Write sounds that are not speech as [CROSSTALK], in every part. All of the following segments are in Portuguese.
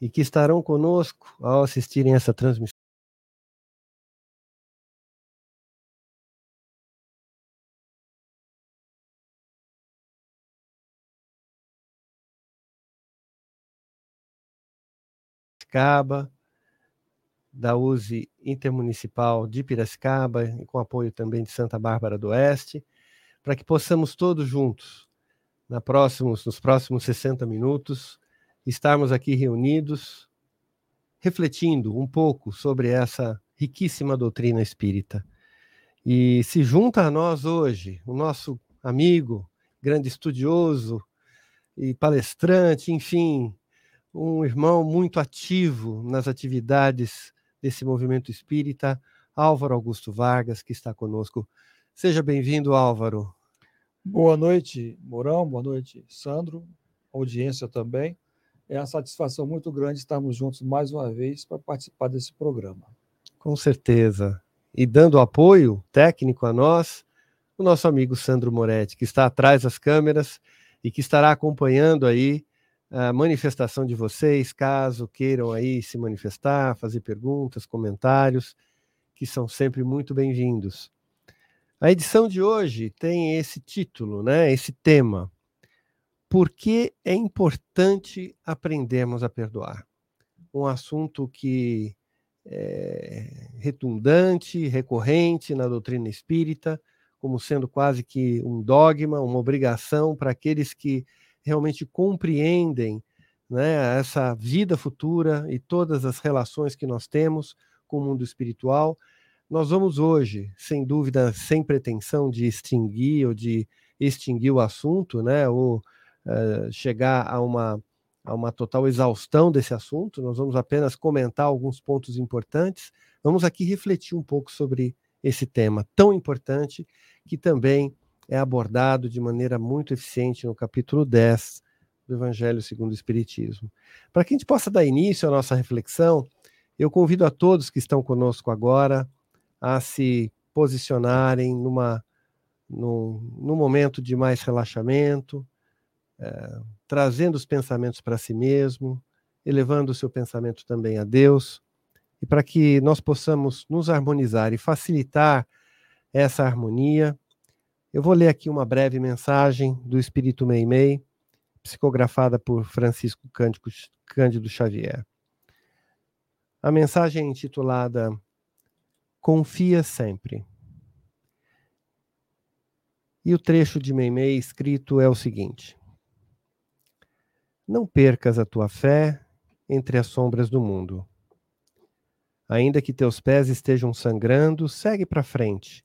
e que estarão conosco ao assistirem essa transmissão. Piracicaba, da USE Intermunicipal de Piracicaba, com apoio também de Santa Bárbara do Oeste, para que possamos todos juntos, na próximos, nos próximos 60 minutos, estarmos aqui reunidos, refletindo um pouco sobre essa riquíssima doutrina espírita. E se junta a nós hoje o nosso amigo, grande estudioso e palestrante, enfim, um irmão muito ativo nas atividades desse movimento espírita, Álvaro Augusto Vargas, que está conosco. Seja bem-vindo, Álvaro. Boa noite, Mourão, boa noite, Sandro, audiência também. É uma satisfação muito grande estarmos juntos mais uma vez para participar desse programa. Com certeza. E dando apoio técnico a nós, o nosso amigo Sandro Moretti, que está atrás das câmeras e que estará acompanhando aí a manifestação de vocês, caso queiram aí se manifestar, fazer perguntas, comentários, que são sempre muito bem-vindos. A edição de hoje tem esse título, né, esse tema, por que é importante aprendermos a perdoar? Um assunto que é redundante, recorrente na doutrina espírita, como sendo quase que um dogma, uma obrigação para aqueles que realmente compreendem né, essa vida futura e todas as relações que nós temos com o mundo espiritual. Nós vamos hoje, sem dúvida, sem pretensão de extinguir ou de extinguir o assunto, né, ou uh, chegar a uma, a uma total exaustão desse assunto, nós vamos apenas comentar alguns pontos importantes. Vamos aqui refletir um pouco sobre esse tema tão importante que também é abordado de maneira muito eficiente no capítulo 10 do Evangelho segundo o Espiritismo. Para que a gente possa dar início à nossa reflexão, eu convido a todos que estão conosco agora a se posicionarem numa, num, num momento de mais relaxamento, é, trazendo os pensamentos para si mesmo, elevando o seu pensamento também a Deus, e para que nós possamos nos harmonizar e facilitar essa harmonia, eu vou ler aqui uma breve mensagem do Espírito Meimei, psicografada por Francisco Cândido, Xavier. A mensagem é intitulada Confia Sempre. E o trecho de Meimei escrito é o seguinte: não percas a tua fé entre as sombras do mundo. Ainda que teus pés estejam sangrando, segue para frente,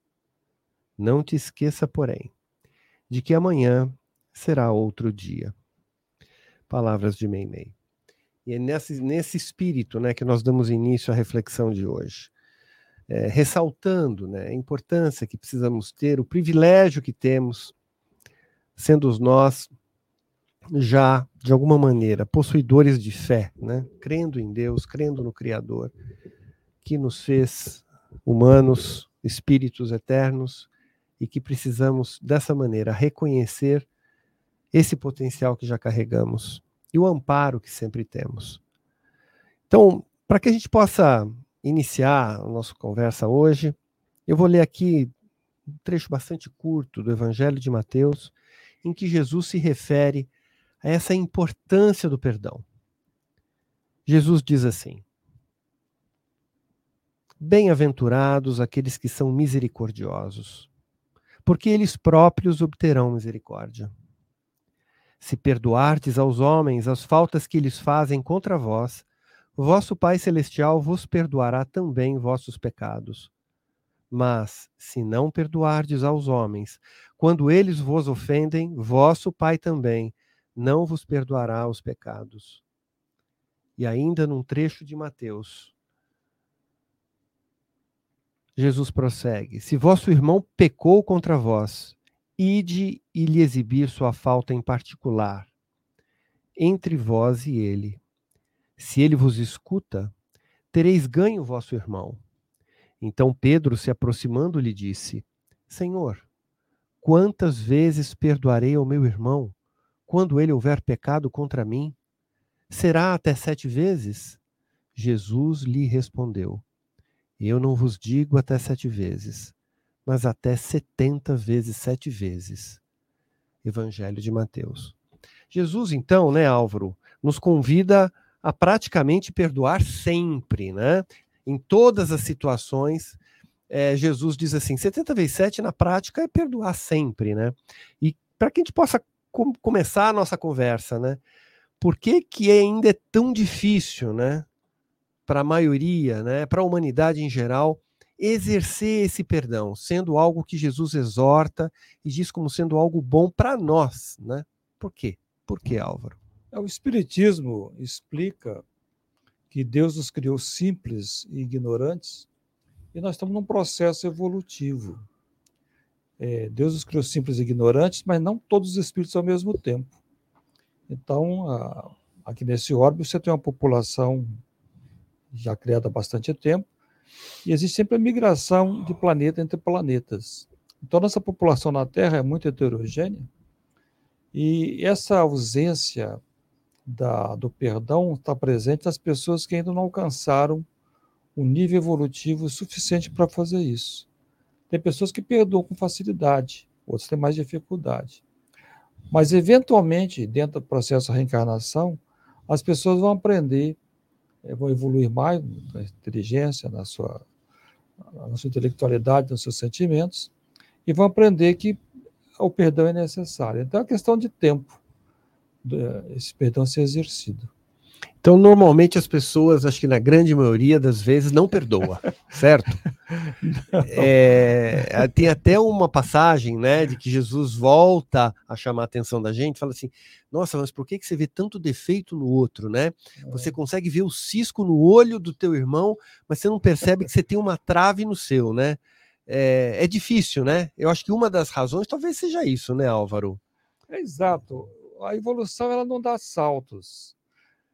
Não te esqueça, porém, de que amanhã será outro dia. Palavras de Meimei. E é nesse, nesse espírito né, que nós damos início à reflexão de hoje. É, ressaltando né, a importância que precisamos ter, o privilégio que temos sendo nós já, de alguma maneira, possuidores de fé, né? crendo em Deus, crendo no Criador, que nos fez humanos, espíritos eternos, e que precisamos, dessa maneira, reconhecer esse potencial que já carregamos e o amparo que sempre temos. Então, para que a gente possa iniciar a nossa conversa hoje, eu vou ler aqui um trecho bastante curto do Evangelho de Mateus, em que Jesus se refere a essa importância do perdão. Jesus diz assim: Bem-aventurados aqueles que são misericordiosos, porque eles próprios obterão misericórdia. Se perdoardes aos homens as faltas que eles fazem contra vós, vosso Pai Celestial vos perdoará também vossos pecados. Mas, se não perdoardes aos homens, quando eles vos ofendem, vosso Pai também não vos perdoará os pecados. E ainda num trecho de Mateus, Jesus prossegue: Se vosso irmão pecou contra vós, ide e lhe exibir sua falta em particular, entre vós e ele. Se ele vos escuta, tereis ganho vosso irmão. Então Pedro, se aproximando, lhe disse: Senhor, quantas vezes perdoarei ao meu irmão, quando ele houver pecado contra mim? Será até sete vezes? Jesus lhe respondeu: Eu não vos digo até sete vezes, mas até setenta vezes sete vezes. Evangelho de Mateus. Jesus, então, né, Álvaro, nos convida a praticamente perdoar sempre, né? Em todas as situações, é, Jesus diz assim: 70 vezes 7 na prática é perdoar sempre, né? E para que a gente possa com, começar a nossa conversa, né? por que, que ainda é tão difícil, né, para a maioria, né, para a humanidade em geral, exercer esse perdão, sendo algo que Jesus exorta e diz como sendo algo bom para nós, né? Por quê? Por quê, Álvaro? É, o Espiritismo explica que Deus nos criou simples e ignorantes e nós estamos num processo evolutivo. É, Deus nos criou simples e ignorantes, mas não todos os espíritos ao mesmo tempo. Então, aqui nesse orbe você tem uma população já criada há bastante tempo, e existe sempre a migração de planeta entre planetas. Então, nossa população na Terra é muito heterogênea, e essa ausência da, do perdão está presente nas pessoas que ainda não alcançaram um nível evolutivo suficiente para fazer isso. Tem pessoas que perdoam com facilidade, outras têm mais dificuldade. Mas, eventualmente, dentro do processo de reencarnação, as pessoas vão aprender, vão evoluir mais na inteligência, na sua, na sua intelectualidade, nos seus sentimentos, e vão aprender que o perdão é necessário. Então, é questão de tempo esse perdão ser exercido. Então, normalmente as pessoas, acho que na grande maioria das vezes, não perdoa, [LAUGHS] certo? É, tem até uma passagem, né, de que Jesus volta a chamar a atenção da gente, fala assim: Nossa, mas por que, que você vê tanto defeito no outro, né? Você é. consegue ver o cisco no olho do teu irmão, mas você não percebe que você tem uma trave no seu, né? É, é difícil, né? Eu acho que uma das razões talvez seja isso, né, Álvaro? É exato. A evolução ela não dá saltos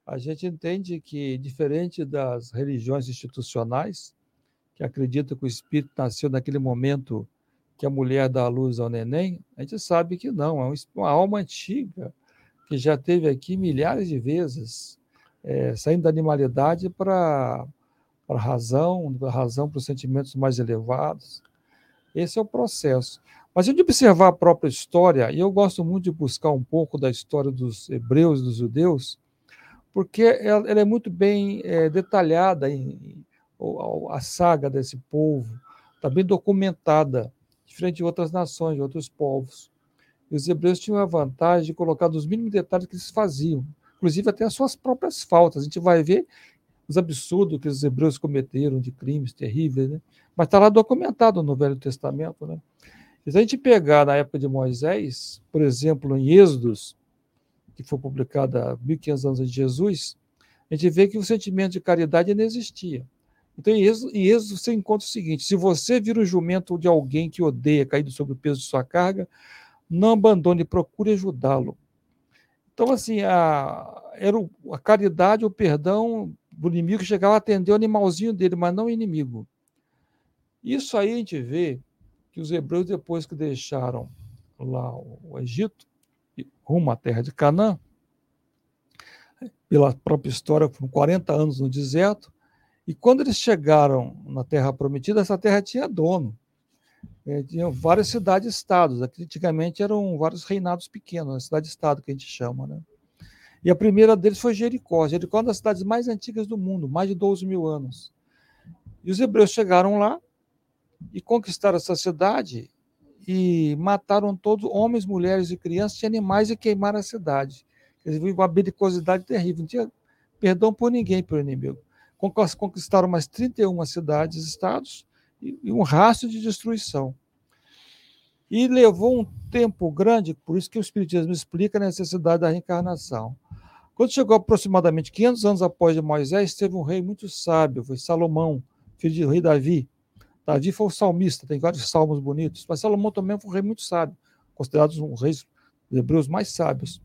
a gente entende que, diferente das religiões institucionais, que acreditam que o espírito nasceu naquele momento que a mulher dá a luz ao neném, a gente sabe que não, é uma alma antiga que já teve aqui milhares de vezes, é, saindo da animalidade para a razão, da razão para os sentimentos mais elevados. Esse é o processo. Mas a gente observar a própria história, e eu gosto muito de buscar um pouco da história dos hebreus e dos judeus, porque ela, ela é muito bem é, detalhada, em, a saga desse povo está bem documentada, diferente de outras nações, de outros povos. E os hebreus tinham a vantagem de colocar nos mínimos detalhes que eles faziam, inclusive até as suas próprias faltas. A gente vai ver os absurdos que os hebreus cometeram de crimes terríveis, né? mas está lá documentado no Velho Testamento. Né? Se a gente pegar na época de Moisés, por exemplo, em Êxodos, que foi publicada há 1500 anos antes de Jesus, a gente vê que o sentimento de caridade não existia. Então, em Êxodo, em Êxodo, você encontra o seguinte: se você vira o jumento de alguém que odeia, caído sobre o peso de sua carga, não abandone, procure ajudá-lo. Então, assim, a, era o, a caridade, o perdão do inimigo que chegava a atender o animalzinho dele, mas não o inimigo. Isso aí a gente vê que os hebreus, depois que deixaram lá o Egito, rumo à terra de Canaã, pela própria história, foram 40 anos no deserto, e quando eles chegaram na Terra Prometida, essa terra tinha dono. É, tinham várias cidades-estados. Antigamente eram vários reinados pequenos, né? cidade-estado que a gente chama. Né? E a primeira deles foi Jericó. Jericó é uma das cidades mais antigas do mundo, mais de 12 mil anos. E os hebreus chegaram lá e conquistaram essa cidade e mataram todos, homens, mulheres e crianças, e animais, e queimaram a cidade. Eles viviam uma belicosidade terrível, não tinha perdão por ninguém, pelo inimigo. Conquistaram mais 31 cidades, estados, e um rastro de destruição. E levou um tempo grande, por isso que o Espiritismo explica a necessidade da reencarnação. Quando chegou aproximadamente 500 anos após Moisés, teve um rei muito sábio, foi Salomão, filho do rei Davi. Davi foi o salmista, tem vários salmos bonitos, mas Salomão também foi um rei muito sábio, considerado um dos reis hebreus mais sábios.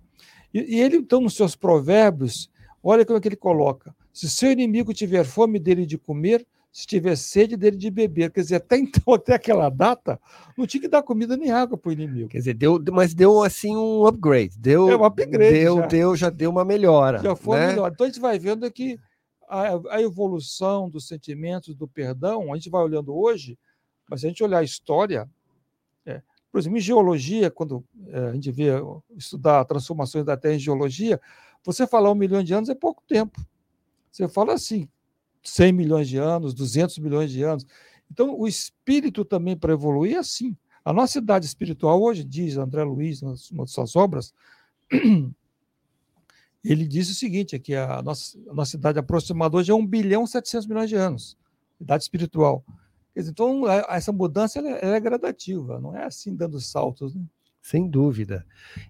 E, e, ele, então, nos seus provérbios, olha como é que ele coloca: se seu inimigo tiver fome dele de comer, se tiver sede dele de beber. Quer dizer, até [LAUGHS] então, até aquela data, não tinha que dar comida nem água para o inimigo. Quer dizer, deu, mas deu assim um upgrade. Deu, é um upgrade. Deu, já. deu, já deu uma melhora. Já foi né? melhor. Então a gente vai vendo que a, a, evolução dos sentimentos, do perdão, a gente vai olhando hoje, mas se a gente olhar a história, é, por exemplo, em geologia, quando é, a gente vê estudar transformações da Terra em geologia, você falar um milhão de anos é pouco tempo. Você fala assim, 100 milhões de anos, 200 milhões de anos. Então, o espírito também, para evoluir, é assim. A nossa idade espiritual, hoje, diz André Luiz, nas suas obras, [CLEARS THROAT] ele diz o seguinte: é que a nossa, a nossa idade aproximada hoje é 1 bilhão e 700 milhões de anos, idade espiritual. Então, é, essa mudança ela, ela é gradativa, não é assim dando saltos. Né? Sem dúvida.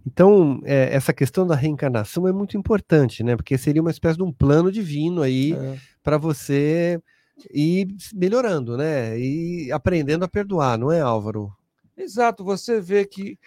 Então, é, essa questão da reencarnação é muito importante, né? Porque seria uma espécie de um plano divino aí é. para você ir melhorando, né? E aprendendo a perdoar, não é, Álvaro? Exato. Você vê que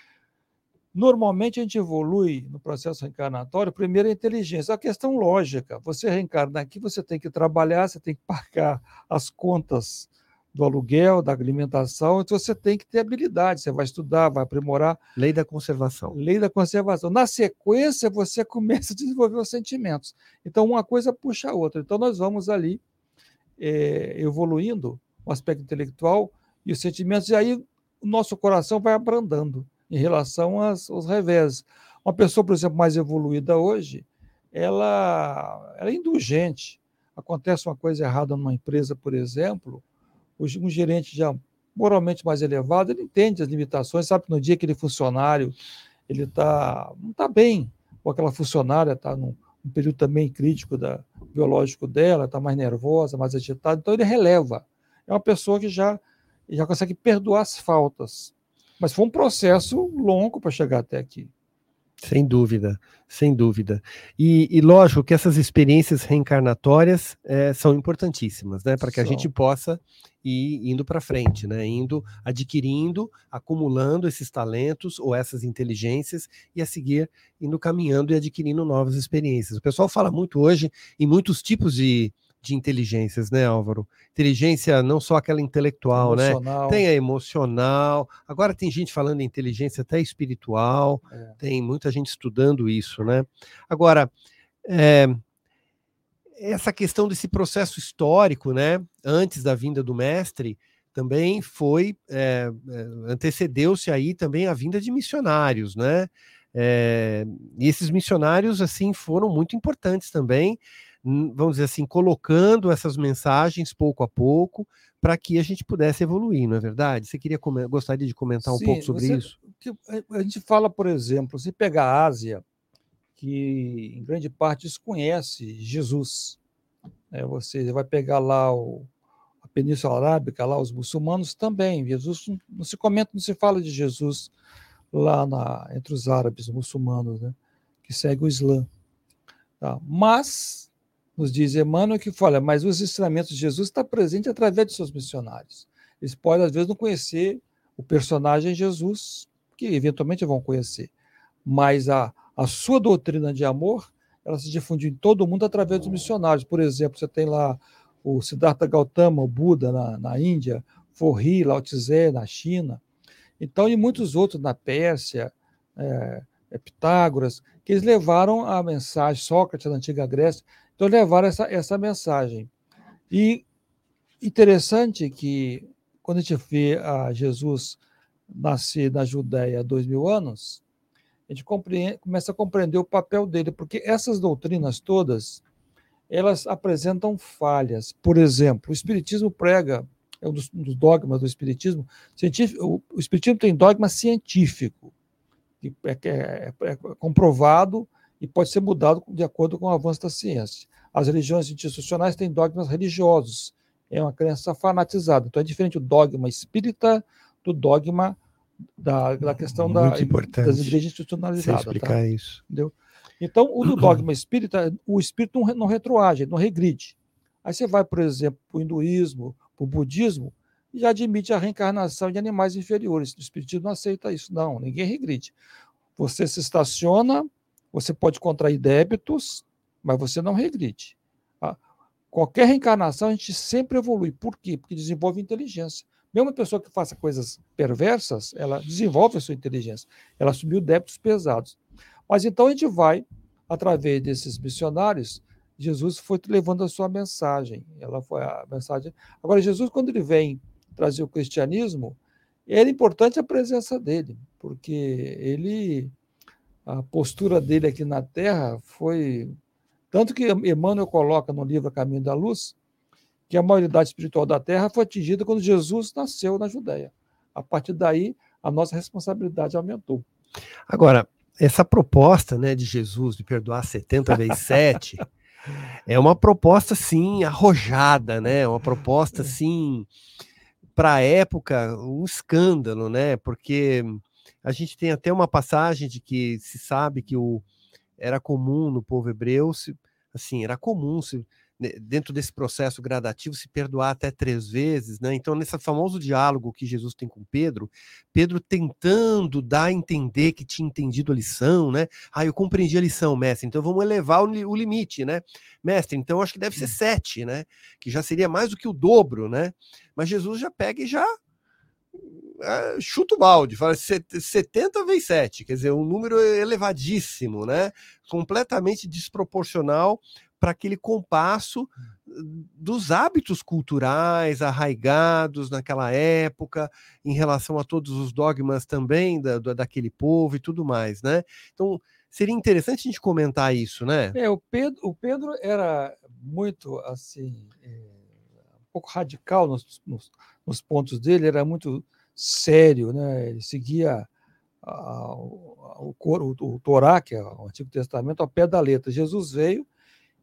normalmente a gente evolui no processo reencarnatório, primeiro a inteligência, a questão lógica. Você reencarna aqui, você tem que trabalhar, você tem que pagar as contas do aluguel, da alimentação, então você tem que ter habilidade, você vai estudar, vai aprimorar. Lei da conservação. Lei da conservação. Na sequência, você [LAUGHS] começa a desenvolver os sentimentos. Então, uma coisa puxa a outra. Então, nós vamos ali é, evoluindo o aspecto intelectual e os sentimentos, e aí o nosso coração vai abrandando em relação aos, aos revés. Uma pessoa, por exemplo, mais evoluída hoje, ela, ela é indulgente. Acontece uma coisa errada numa empresa, por exemplo, um gerente já moralmente mais elevado, ele entende as limitações, sabe que no dia que aquele funcionário ele tá, não está bem, ou aquela funcionária está num, num, período também crítico da, biológico dela, está mais nervosa, mais agitada, então ele releva. É uma pessoa que já, já consegue perdoar as faltas. Mas foi um processo longo para chegar até aqui. Sem dúvida, sem dúvida. E, e lógico que essas experiências reencarnatórias é, são importantíssimas, né? Para que a gente possa ir indo para frente, né? Indo, adquirindo, acumulando esses talentos ou essas inteligências e a seguir indo caminhando e adquirindo novas experiências. O pessoal fala muito hoje em muitos tipos de, de inteligências, né, Álvaro? Inteligência não só aquela intelectual, né? emocional. né? Tem a emocional. Agora tem gente falando em inteligência até espiritual. É. Tem muita gente estudando isso, né? Agora, é, essa questão desse processo histórico, né? Antes da vinda do mestre, também foi é, antecedeu-se aí também a vinda de missionários, né? É, e esses missionários assim foram muito importantes também vamos dizer assim, colocando essas mensagens pouco a pouco para que a gente pudesse evoluir, não é verdade? Você queria gostaria de comentar um Sim, pouco sobre você, isso? A gente fala, por exemplo, se pegar a Ásia, que em grande parte desconhece Jesus, né? você vai pegar lá o, a Península Arábica, lá os muçulmanos também, Jesus não se comenta, não se fala de Jesus lá na, entre os árabes, os muçulmanos, né? que segue o Islã. Tá? Mas nos diz Emmanuel que fala, mas os ensinamentos de Jesus estão presentes através de seus missionários. Eles podem, às vezes, não conhecer o personagem Jesus, que eventualmente vão conhecer, mas a, a sua doutrina de amor, ela se difundiu em todo o mundo através dos missionários. Por exemplo, você tem lá o Siddhartha Gautama, o Buda na, na Índia, Forri, Lao Tse na China, então, e muitos outros na Pérsia, é, é, Pitágoras, que eles levaram a mensagem, Sócrates da antiga Grécia, então levaram essa, essa mensagem. E interessante que quando a gente vê a Jesus nascer na Judéia há dois mil anos, a gente começa a compreender o papel dele, porque essas doutrinas todas, elas apresentam falhas. Por exemplo, o Espiritismo prega, é um dos, um dos dogmas do Espiritismo, científico, o Espiritismo tem dogma científico, que é, é, é comprovado e pode ser mudado de acordo com o avanço da ciência. As religiões institucionais têm dogmas religiosos, é uma crença fanatizada. Então é diferente o dogma espírita do dogma da, da questão da, das igrejas institucionalizadas. Você explicar tá? isso. Entendeu? Então, o do [CLEARS THROAT] dogma espírita, o espírito não, não retroage, não regride. Aí você vai, por exemplo, para o hinduísmo, para o budismo, e já admite a reencarnação de animais inferiores. O espiritismo não aceita isso. Não, ninguém regride. Você se estaciona, você pode contrair débitos, mas você não regride. Ah, qualquer reencarnação a gente sempre evolui. Por quê? Porque desenvolve inteligência. Mesmo uma pessoa que faça coisas perversas, ela desenvolve a sua inteligência. Ela assumiu débitos pesados. Mas então a gente vai, através desses missionários, Jesus foi levando a sua mensagem. Ela foi a mensagem. Agora, Jesus, quando ele vem trazer o cristianismo, era importante a presença dele, porque ele, a postura dele aqui na Terra foi tanto que Emmanuel coloca no livro Caminho da Luz que a maioridade espiritual da Terra foi atingida quando Jesus nasceu na Judéia. A partir daí, a nossa responsabilidade aumentou. Agora, essa proposta né, de Jesus de perdoar 70 vezes [LAUGHS] 7 é uma proposta, sim, arrojada, né? Uma proposta, é. sim, para a época, um escândalo, né? Porque a gente tem até uma passagem de que se sabe que o, era comum no povo hebreu, se, assim, era comum se né, dentro desse processo gradativo, se perdoar até três vezes, né? Então, nesse famoso diálogo que Jesus tem com Pedro, Pedro tentando dar a entender que tinha entendido a lição, né? Ah, eu compreendi a lição, mestre, então vamos elevar o, o limite, né? Mestre, então acho que deve ser hum. sete, né? Que já seria mais do que o dobro, né? Mas Jesus já pega e já é, chuta o balde, fala 70 vezes 7, quer dizer, um número elevadíssimo, né? Completamente desproporcional para aquele compasso dos hábitos culturais arraigados naquela época, em relação a todos os dogmas também da, daquele povo e tudo mais, né? Então, seria interessante a gente comentar isso, né? É, o Pedro, o Pedro era muito, assim, é, um pouco radical nos, nos, nos, pontos dele, era muito sério, né? Ele seguia a, o, o, o, o Torá, que é o Antigo Testamento, ao pé da letra. Jesus veio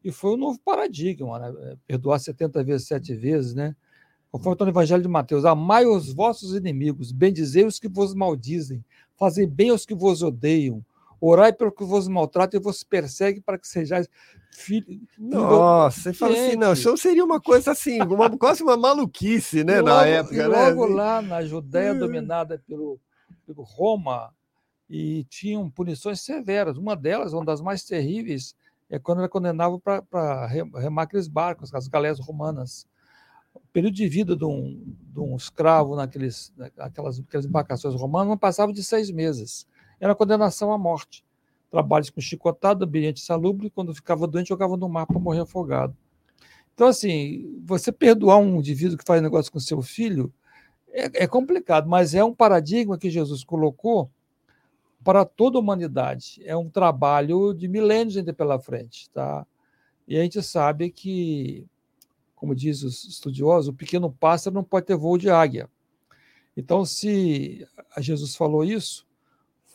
e foi um novo paradigma, né? É, perdoar 70 vezes, sete vezes, né? Conforme está no Evangelho de Mateus, amai os vossos inimigos, bendizei os que vos maldizem, fazei bem aos que vos odeiam, orai pelo que vos maltrata e vos persegue para que sejais filhos. Nossa, você fala assim, não, isso seria uma coisa assim, uma, quase uma maluquice, né, e na época. Né? logo né? lá na Judéia, dominada pelo, pelo Roma, e tinham punições severas. Uma delas, uma das mais terríveis, é quando era condenava para remar aqueles barcos, as galés romanas. O período de vida de um, de um escravo naqueles, naquelas, naquelas embarcações romanas não passava de seis meses. Era condenação à morte. Trabalhos com chicotado, ambiente salubre, quando ficava doente, jogava no mar para morrer afogado. Então, assim, você perdoar um indivíduo que faz negócio com seu filho é, é complicado, mas é um paradigma que Jesus colocou para toda a humanidade. É um trabalho de milênios ainda pela frente. Tá? E a gente sabe que, como diz os estudiosos, o pequeno pássaro não pode ter voo de águia. Então, se Jesus falou isso,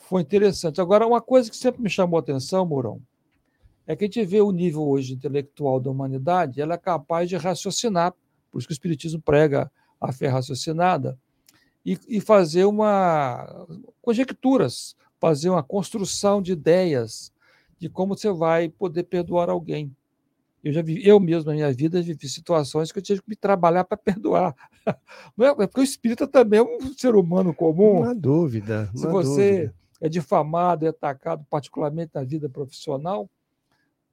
foi interessante. Agora, uma coisa que sempre me chamou a atenção, Mourão, é que a gente vê o nível hoje intelectual da humanidade, ela é capaz de raciocinar, por isso que o Espiritismo prega a fé raciocinada, e, e fazer uma conjecturas fazer uma construção de ideias de como você vai poder perdoar alguém. Eu já vi, eu mesmo na minha vida vivi situações que eu tive que me trabalhar para perdoar. [LAUGHS] Não é, é porque o espírita também é um ser humano comum. Uma dúvida. Se você dúvida. É difamado, é atacado, particularmente na vida profissional,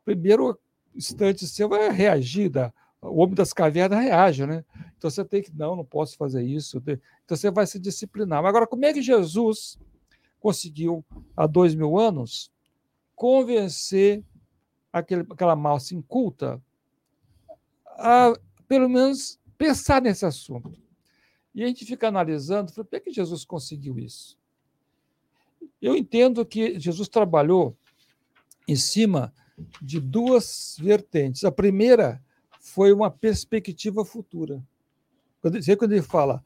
primeiro instante seu vai reagir, da, o homem das cavernas reage, né? Então você tem que, não, não posso fazer isso. Então você vai se disciplinar. Mas agora, como é que Jesus conseguiu, há dois mil anos, convencer aquele, aquela massa inculta a, pelo menos, pensar nesse assunto. E a gente fica analisando, por que, que Jesus conseguiu isso? Eu entendo que Jesus trabalhou em cima de duas vertentes. A primeira foi uma perspectiva futura. Quando, ele fala,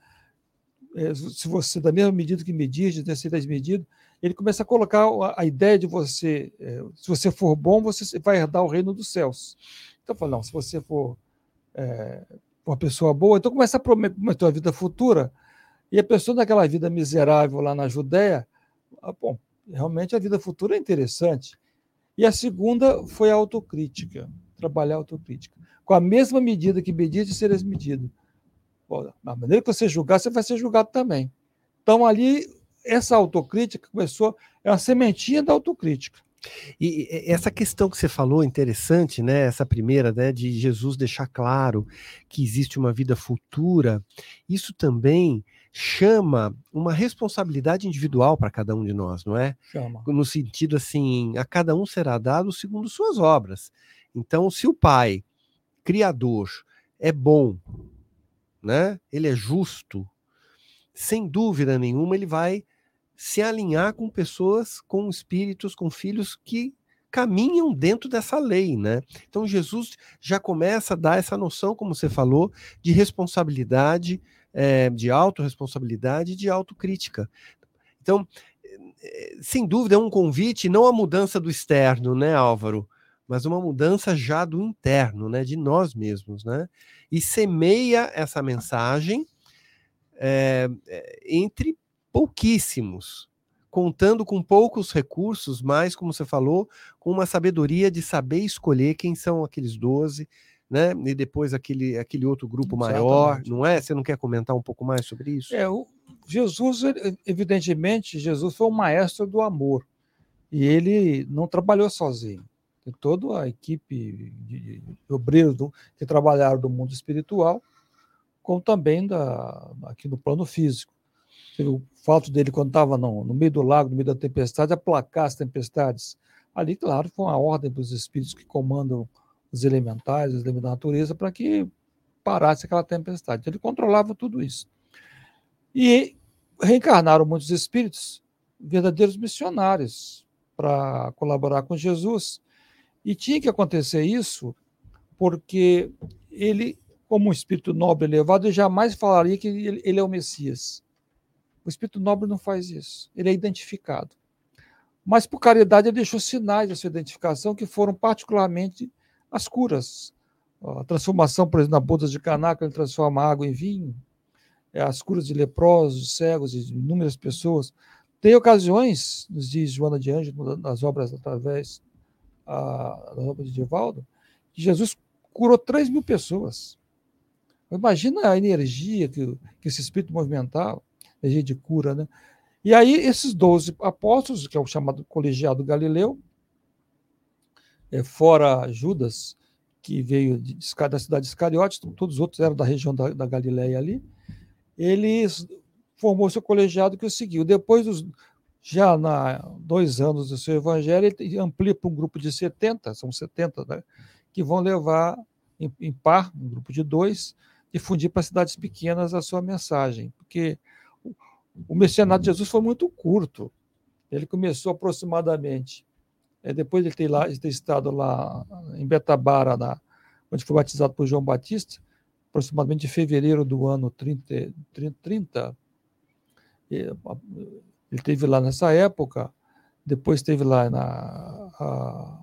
é, se você, da mesma medida que medir, de ser medido, ele começa a colocar a, ideia de você, é, se você for bom, você vai herdar o reino dos céus. Então, fala, não, se você for é, uma pessoa boa, então começa a prometer uma vida futura, e a pessoa naquela vida miserável lá na Judéia, ah, bom, realmente a vida futura é interessante. E a segunda foi a autocrítica, trabalhar a autocrítica. Com a mesma medida que medide, seres medido. Bom, na maneira que você julgar, você vai ser julgado também. Então, ali, essa autocrítica começou, é uma sementinha da autocrítica. E essa questão que você falou, interessante, né? Essa primeira, né, de Jesus deixar claro que existe uma vida futura, isso também chama uma responsabilidade individual para cada um de nós, não é? Chama. No sentido assim, a cada um será dado segundo suas obras. Então, se o pai, criador, é bom, né? Ele é justo, sem dúvida nenhuma ele vai se alinhar com pessoas, com espíritos, com filhos que caminham dentro dessa lei, né? Então Jesus já começa a dar essa noção, como você falou, de responsabilidade, é, de autorresponsabilidade e de autocrítica. Então, eh, sem dúvida, é um convite não a mudança do externo, né, Álvaro? Mas uma mudança já do interno, né, de nós mesmos, né? E semeia essa mensagem é, entre pouquíssimos, contando com poucos recursos, mas, como você falou, com uma sabedoria de saber escolher quem são aqueles 12, né? E depois aquele, aquele outro grupo Exatamente. maior, não é? Você não quer comentar um pouco mais sobre isso? É, o Jesus, evidentemente, Jesus foi o maestro do amor. E ele não trabalhou sozinho. Tem toda a equipe de obreiros que trabalharam do mundo espiritual, como também da, aqui no plano físico. O fato dele, quando estava no, no meio do lago, no meio da tempestade, aplacar as tempestades. Ali, claro, foi uma ordem dos espíritos que comandam os elementais, os elementos da natureza, para que parasse aquela tempestade. Ele controlava tudo isso. E reencarnaram muitos espíritos, verdadeiros missionários, para colaborar com Jesus. E tinha que acontecer isso porque ele, como um espírito nobre elevado, jamais falaria que ele, é o Messias. O espírito nobre não faz isso. Ele é identificado. Mas, por caridade, ele deixou sinais dessa identificação que foram particularmente as curas. A transformação, por exemplo, na bodas de que ele transforma água em vinho, é, as curas de leprosos, cegos, de inúmeras pessoas. Tem ocasiões, nos diz Joana de Ângelo, nas obras através a, das obras de Divaldo, que Jesus curou 3 mil pessoas. Imagina a energia que, que esse espírito movimentava, energia de cura, né? E aí, esses 12 apóstolos, que é o chamado colegiado Galileu, é, fora Judas, que veio de, da cidade de Iscariotes, todos os outros eram da região da, da Galileia ali, eles formou seu colegiado que o seguiu. Depois, dos, já na dois anos do seu evangelho, ele amplia para um grupo de 70, são 70, né, que vão levar em, em par, um grupo de dois, difundir para cidades pequenas a sua mensagem. Porque o, o de Jesus foi muito curto. Ele começou aproximadamente, é, depois de ter, lá, de ter estado lá em Betabara, na, onde foi batizado por João Batista, aproximadamente de fevereiro do ano 30. 30 ele teve lá nessa época, depois teve lá na, a,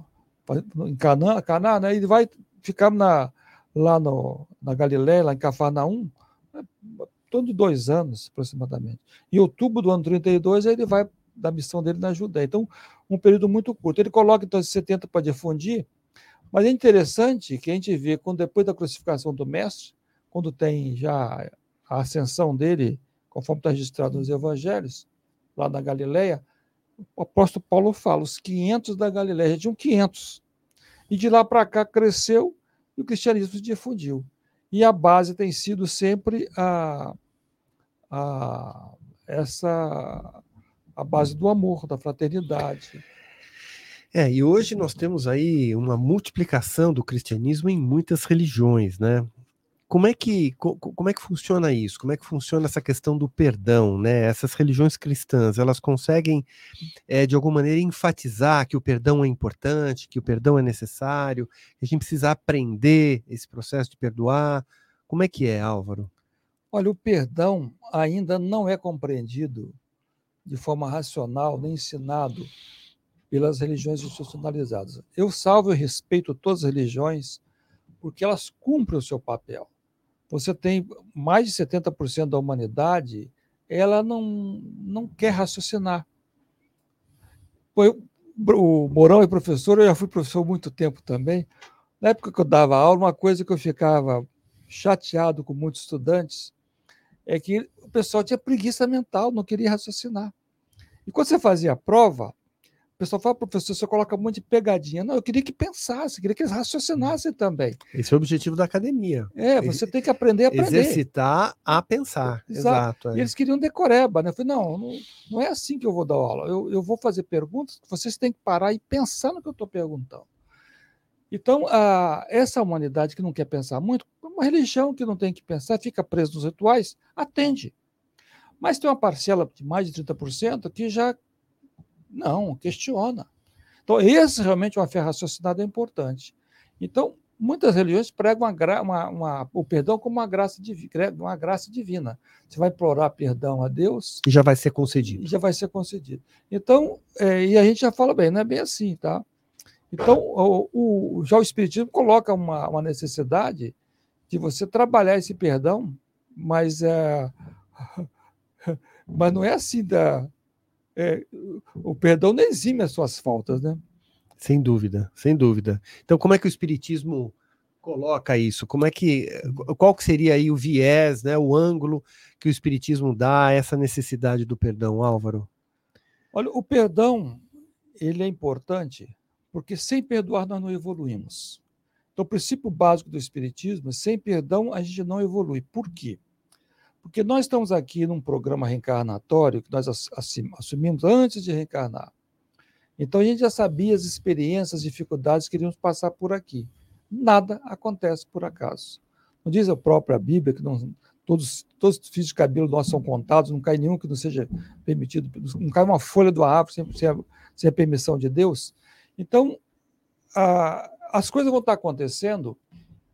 em Canaã, Canaã né? ele vai ficar na, lá no, na Galiléia, lá em Cafarnaum, né? todo dois anos aproximadamente. Em outubro do ano 32, ele vai da missão dele na Judéia. Então, um período muito curto. Ele coloca então 70 para difundir, mas é interessante que a gente vê quando depois da crucificação do mestre, quando tem já a ascensão dele, conforme está registrado nos evangelhos, lá na Galileia, o apóstolo Paulo fala, os 500 da Galileia, já tinham 500. E de lá para cá cresceu e o cristianismo se difundiu. E a base tem sido sempre a, a, essa a base do amor, da fraternidade. É, e hoje nós temos aí uma multiplicação do cristianismo em muitas religiões, né? Como é que como é que funciona isso? Como é que funciona essa questão do perdão, né? Essas religiões cristãs, elas conseguem é, de alguma maneira enfatizar que o perdão é importante, que o perdão é necessário, que a gente precisa aprender esse processo de perdoar. Como é que é, Álvaro? Olha, o perdão ainda não é compreendido de forma racional nem ensinado pelas religiões institucionalizadas. Eu salvo e respeito todas as religiões porque elas cumprem o seu papel você tem mais de 70% da humanidade, ela não, não quer raciocinar. o Mourão é professor, eu já fui professor muito tempo também. Na época que eu dava aula, uma coisa que eu ficava chateado com muitos estudantes é que o pessoal tinha preguiça mental, não queria raciocinar. E quando você fazia a prova, o pessoal fala, professor, você coloca um monte de pegadinha. Não, eu queria que pensasse, queria que eles raciocinassem também. Esse é o objetivo da academia. É, você tem que aprender a aprender. Exercitar a pensar. Exato. Exato é. E eles queriam decoreba, né? Eu falei, não, não, não, é assim que eu vou dar aula. Eu, eu vou fazer perguntas, vocês têm que parar e pensar no que eu estou perguntando. Então, a, essa humanidade que não quer pensar muito, uma religião que não tem que pensar, fica presa nos rituais, atende. Mas tem uma parcela de mais de 30% que já não, questiona. Então, esse realmente uma fé raciocinada é importante. Então, muitas religiões pregam uma, uma, uma, o perdão como uma graça, uma graça divina. Você vai implorar perdão a Deus. E já vai ser concedido. Já vai ser concedido. Então, é, e a gente já fala bem, não é bem assim, tá? Então, o, o, já o Espiritismo coloca uma, uma necessidade de você trabalhar esse perdão, mas, é, [LAUGHS] mas não é assim da, é, o perdão não exime as suas faltas, né? Sem dúvida, sem dúvida. Então, como é que o Espiritismo coloca isso? Como é que qual que seria aí o viés, né, o ângulo que o Espiritismo dá a essa necessidade do perdão, Álvaro? Olha, o perdão ele é importante porque sem perdoar nós não evoluímos. Então, o princípio básico do Espiritismo é sem perdão a gente não evolui. Por quê? Porque nós estamos aqui num programa reencarnatório que nós assumimos antes de reencarnar. Então a gente já sabia as experiências, as dificuldades que iríamos passar por aqui. Nada acontece por acaso. Não diz a própria Bíblia que não, todos, todos os fios de cabelo nossos são contados, não cai nenhum que não seja permitido, não cai uma folha do árvore sem, sem, a, sem a permissão de Deus. Então, a, as coisas vão estar acontecendo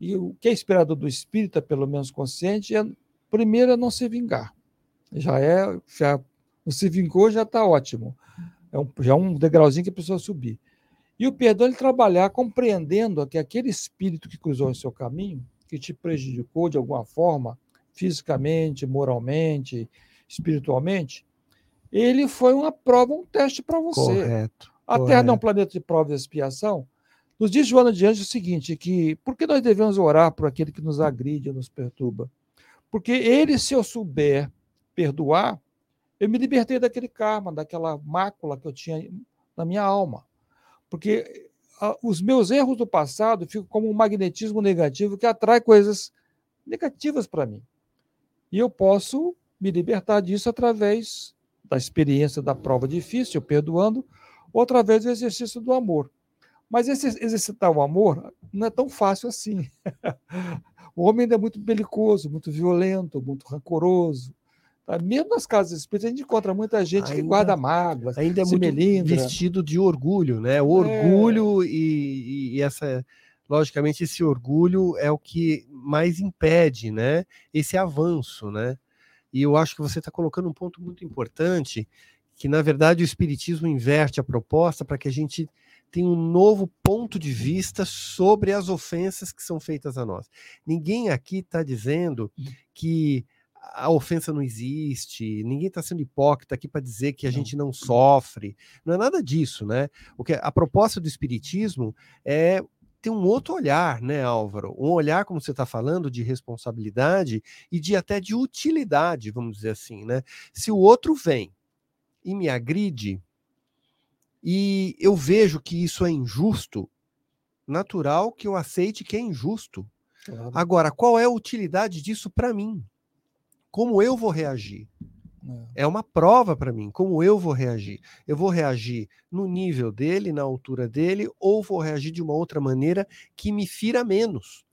e o que é esperado do espírita, pelo menos consciente, é Primeiro é não se vingar. Já é, já se vingou, já está ótimo. É um, já é um degrauzinho que a pessoa subir. E o perdão é trabalhar compreendendo que aquele espírito que cruzou o seu caminho, que te prejudicou de alguma forma, fisicamente, moralmente, espiritualmente, ele foi uma prova, um teste para você. Correto. A correto. Terra não é um planeta de prova e expiação. Nos diz Joana de Anjos o seguinte, que por que nós devemos orar por aquele que nos agride, nos perturba? Porque ele, se eu souber perdoar, eu me libertei daquele karma, daquela mácula que eu tinha na minha alma. Porque os meus erros do passado ficam como um magnetismo negativo que atrai coisas negativas para mim. E eu posso me libertar disso através da experiência da prova difícil, perdoando, ou através do exercício do amor. Mas esse, exercitar o amor não é tão fácil assim. [LAUGHS] O homem ainda é muito belicoso, muito violento, muito rancoroso. Tá? Mesmo nas casas espíritas, a gente encontra muita gente ainda, que guarda mágoas, ainda é muito melindra. vestido de orgulho, né? O orgulho é. e, e, essa, logicamente, esse orgulho é o que mais impede, né? Esse avanço, né? E eu acho que você está colocando um ponto muito importante, que na verdade o espiritismo inverte a proposta para que a gente tem um novo ponto de vista sobre as ofensas que são feitas a nós. Ninguém aqui está dizendo hum. que a ofensa não existe, ninguém está sendo hipócrita aqui para dizer que a gente não sofre. Não é nada disso, né? O que a proposta do espiritismo é ter um outro olhar, né, Álvaro? Um olhar, como você está falando, de responsabilidade e de até de utilidade, vamos dizer assim, né? Se o outro vem e me agride, e eu vejo que isso é injusto, natural que eu aceite que é injusto. Claro. Agora, qual é a utilidade disso para mim? Como eu vou reagir? É, é uma prova para mim, como eu vou reagir. Eu vou reagir no nível dele, na altura dele, ou vou reagir de uma outra maneira que me fira menos.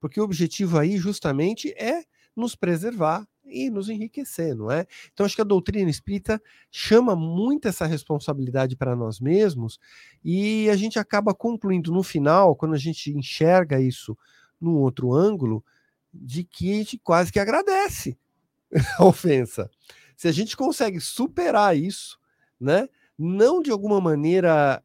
Porque o objetivo aí, justamente, é nos preservar e nos enriquecer, não é? Então, acho que a doutrina espírita chama muito essa responsabilidade para nós mesmos e a gente acaba concluindo no final, quando a gente enxerga isso num outro ângulo, de que a gente quase que agradece [LAUGHS] a ofensa. Se a gente consegue superar isso, né? Não de alguma maneira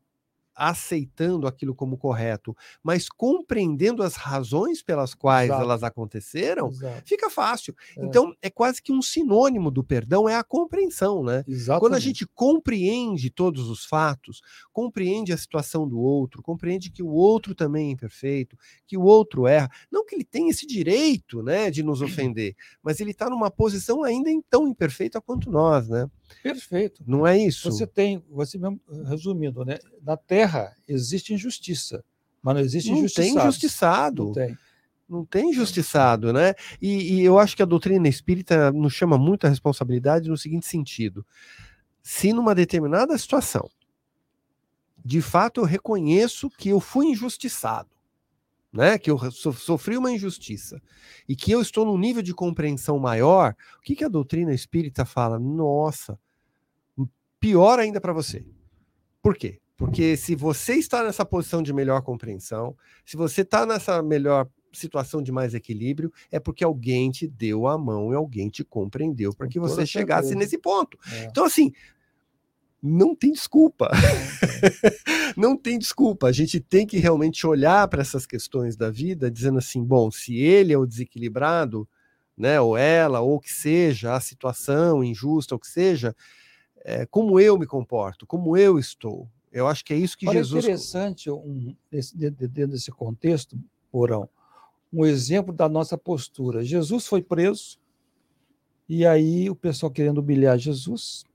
aceitando aquilo como correto, mas compreendendo as razões pelas quais Exato. elas aconteceram, Exato. fica fácil. É. Então, é quase que um sinônimo do perdão é a compreensão, né? Exatamente. Quando a gente compreende todos os fatos, compreende a situação do outro, compreende que o outro também é imperfeito, que o outro erra, não que ele tenha esse direito, né, de nos ofender, mas ele está numa posição ainda tão imperfeita quanto nós, né? Perfeito. Não é isso? Você tem, você mesmo, resumindo, né? Na Terra existe injustiça, mas não existe não Tem injustiçado. Não tem. Não tem injustiçado, né? E, e eu acho que a doutrina espírita nos chama muito a responsabilidade no seguinte sentido: se numa determinada situação, de fato eu reconheço que eu fui injustiçado, né, que eu sofri uma injustiça e que eu estou num nível de compreensão maior, o que, que a doutrina espírita fala? Nossa, pior ainda para você. Por quê? Porque se você está nessa posição de melhor compreensão, se você está nessa melhor situação de mais equilíbrio, é porque alguém te deu a mão e alguém te compreendeu para que você chegasse nesse ponto. É. Então, assim, não tem desculpa. [LAUGHS] não tem desculpa. A gente tem que realmente olhar para essas questões da vida, dizendo assim: bom, se ele é o desequilibrado, né, ou ela, ou que seja, a situação injusta, ou que seja, é, como eu me comporto, como eu estou. Eu acho que é isso que Olha, Jesus. É interessante, um, dentro desse contexto, Porão, um exemplo da nossa postura. Jesus foi preso, e aí o pessoal querendo humilhar Jesus,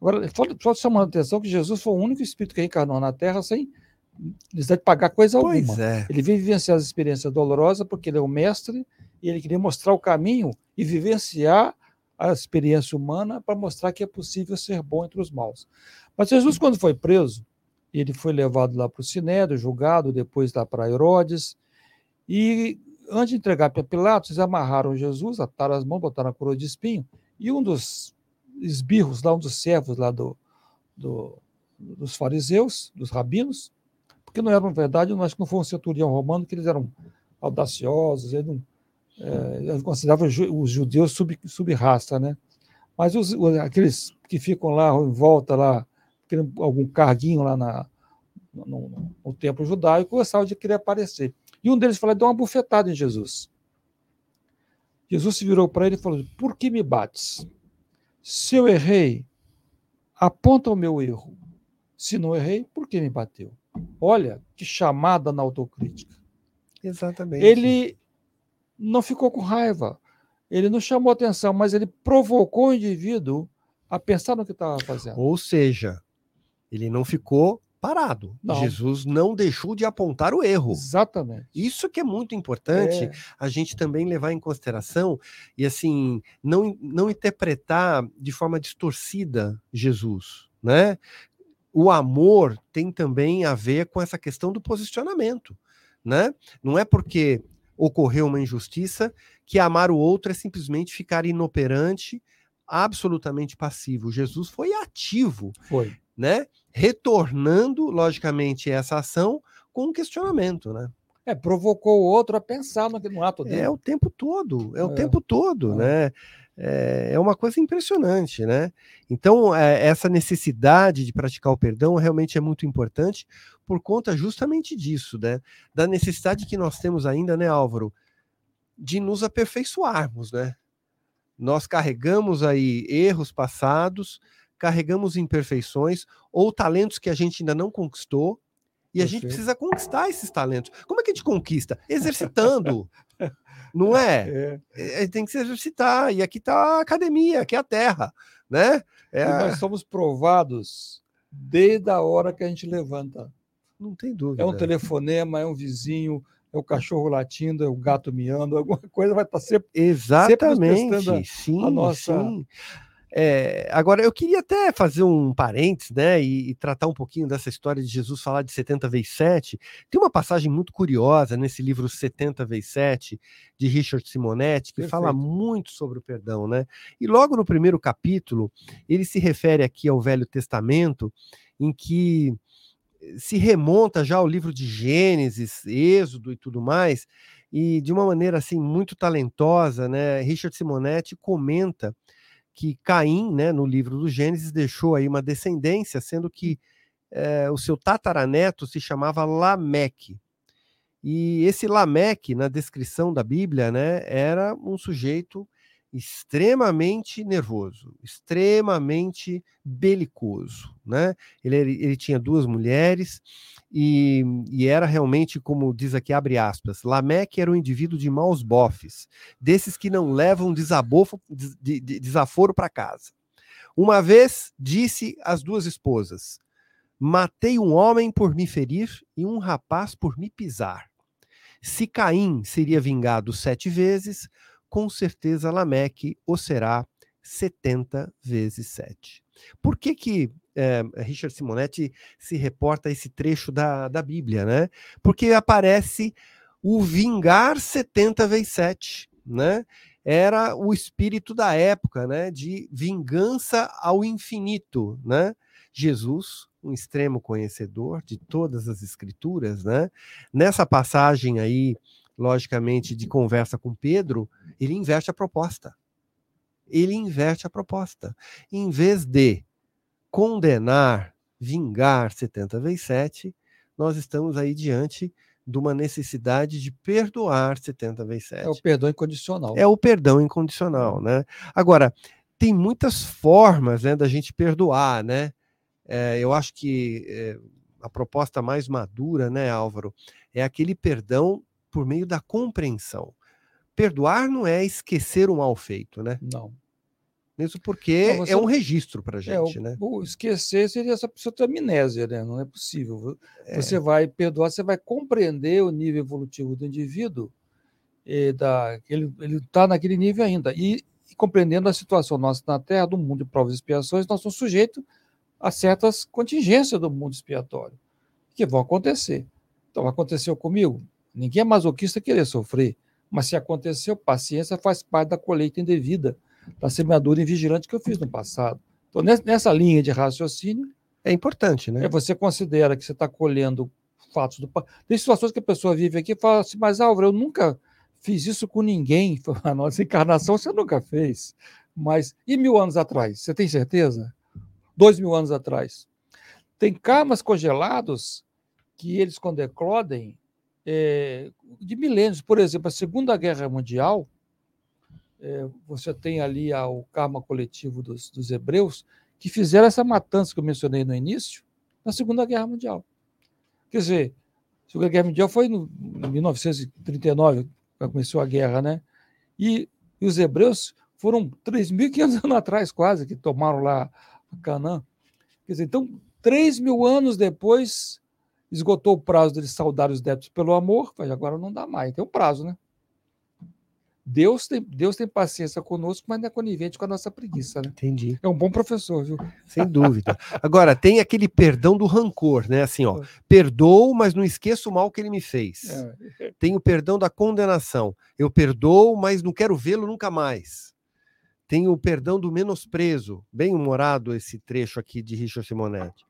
Agora, só chamando a atenção que Jesus foi o único espírito que reencarnou na Terra sem necessidade de pagar coisa pois alguma. É. Ele veio vivenciar as experiências dolorosas porque ele é o mestre e ele queria mostrar o caminho e vivenciar a experiência humana para mostrar que é possível ser bom entre os maus. Mas Jesus, quando foi preso, ele foi levado lá para o Sinédrio, julgado, depois lá para Herodes, e antes de entregar para Pilatos, eles amarraram Jesus, ataram as mãos, botaram a coroa de espinho, e um dos esbirros lá, um dos servos lá do, do, dos fariseus, dos rabinos, porque não eram, na verdade, eu acho que não foi um centurião romano, que eles eram audaciosos, eles, não, é, eles consideravam os judeus sub, sub-raça, né? Mas os, aqueles que ficam lá em volta, lá, querendo algum carguinho lá na, no, no, no templo judaico, gostavam de querer aparecer. E um deles falou, deu uma bufetada em Jesus. Jesus se virou para ele e falou: Por que me bates? Se eu errei, aponta o meu erro. Se não errei, por que me bateu? Olha que chamada na autocrítica. Exatamente. Ele não ficou com raiva, ele não chamou atenção, mas ele provocou o indivíduo a pensar no que estava fazendo. Ou seja, ele não ficou parado. Não. Jesus não deixou de apontar o erro. Exatamente. Isso que é muito importante é. a gente também levar em consideração e assim não, não interpretar de forma distorcida Jesus, né? O amor tem também a ver com essa questão do posicionamento, né? Não é porque ocorreu uma injustiça que amar o outro é simplesmente ficar inoperante, absolutamente passivo. Jesus foi ativo. Foi né? Retornando, logicamente, essa ação com um questionamento, né? É, provocou o outro a pensar no, no ato dele. É o tempo todo, é, é. o tempo todo, é. né? É, é uma coisa impressionante, né? Então, é, essa necessidade de praticar o perdão realmente é muito importante por conta justamente disso, né? Da necessidade que nós temos ainda, né, Álvaro, de nos aperfeiçoarmos, né? Nós carregamos aí erros passados, carregamos imperfeições ou talentos que a gente ainda não conquistou. E a gente precisa conquistar esses talentos. Como é que a gente conquista? Exercitando. [LAUGHS] não é? é? é? Tem que se exercitar. E aqui está a academia, aqui é a terra. Né? É... nós somos provados desde a hora que a gente levanta. Não tem dúvida. É um telefonema, é um vizinho, é o cachorro latindo, é o gato miando, [LAUGHS] alguma coisa vai estar sempre, Exatamente, sempre sim, a nossa. Sim. É, agora, eu queria até fazer um parênteses, né, e, e, tratar um pouquinho dessa história de Jesus falar de 70 vezes 7. Tem uma passagem muito curiosa nesse livro 70 vezes 7, de Richard Simonetti, que Perfeito. fala muito sobre o perdão, né? E logo no primeiro capítulo, ele se refere aqui ao Velho Testamento, em que se remonta já ao livro de Gênesis, Êxodo e tudo mais, e de uma maneira assim muito talentosa, né? Richard Simonetti comenta que Caim, né, no livro do Gênesis, deixou aí uma descendência, sendo que é, o seu tataraneto se chamava Lameque. E esse Lameque, na descrição da Bíblia, né, era um sujeito extremamente nervoso, extremamente belicoso, né? Ele, ele tinha duas mulheres e, e, era realmente, como diz aqui, abre aspas, Lameque era um indivíduo de maus bofes, desses que não levam desabofo, de, de, desaforo para casa. Uma vez disse às duas esposas: Matei um homem por me ferir e um rapaz por me pisar. Se Caim seria vingado sete vezes, com certeza Lameque o será 70 vezes 7. Por que que é, Richard Simonetti se reporta a esse trecho da, da Bíblia, né? Porque aparece o vingar 70 vezes 7, né? Era o espírito da época, né? De vingança ao infinito, né? Jesus, um extremo conhecedor de todas as escrituras, né? Nessa passagem aí logicamente, de conversa com Pedro, ele inverte a proposta. Ele inverte a proposta. Em vez de condenar, vingar 70 vezes 7, nós estamos aí diante de uma necessidade de perdoar 70 vezes 7. É o perdão incondicional. É o perdão incondicional, né? Agora, tem muitas formas né, da gente perdoar, né? É, eu acho que é, a proposta mais madura, né, Álvaro, é aquele perdão por meio da compreensão. Perdoar não é esquecer o mal feito, né? Não. Mesmo porque não, é um registro para a gente, é, né? O esquecer seria essa pessoa ter amnésia, né? Não é possível. É. Você vai perdoar, você vai compreender o nível evolutivo do indivíduo, e da, ele está naquele nível ainda. E, e, compreendendo a situação nossa na Terra, do mundo de provas e expiações, nós somos sujeitos a certas contingências do mundo expiatório, que vão acontecer. Então, aconteceu comigo? Ninguém é masoquista querer sofrer, mas se aconteceu, paciência faz parte da colheita indevida, da semeadura invigilante que eu fiz no passado. Então, nessa linha de raciocínio. É importante, né? É, você considera que você está colhendo fatos do passado. Tem situações que a pessoa vive aqui e fala assim, mas Álvaro, eu nunca fiz isso com ninguém. [LAUGHS] A nossa encarnação você nunca fez. Mas e mil anos atrás? Você tem certeza? Dois mil anos atrás. Tem karmas congelados que eles, quando eclodem, é, de milênios. Por exemplo, a Segunda Guerra Mundial, é, você tem ali a, o karma coletivo dos, dos hebreus, que fizeram essa matança que eu mencionei no início, na Segunda Guerra Mundial. Quer dizer, a Segunda Guerra Mundial foi em 1939, quando começou a guerra, né? E, e os hebreus foram 3.500 anos atrás, quase, que tomaram lá Canaã. Quer dizer, então, 3 mil anos depois, esgotou o prazo deles saudar os débitos pelo amor, mas agora não dá mais, tem um prazo, né? Deus tem, Deus tem paciência conosco, mas não é conivente com a nossa preguiça, né? Entendi. É um bom professor, viu? Sem dúvida. Agora, tem aquele perdão do rancor, né? Assim, ó, perdoo, mas não esqueço o mal que ele me fez. É. Tem o perdão da condenação. Eu perdoo, mas não quero vê-lo nunca mais. Tem o perdão do menosprezo. Bem humorado esse trecho aqui de Richard Simonetti.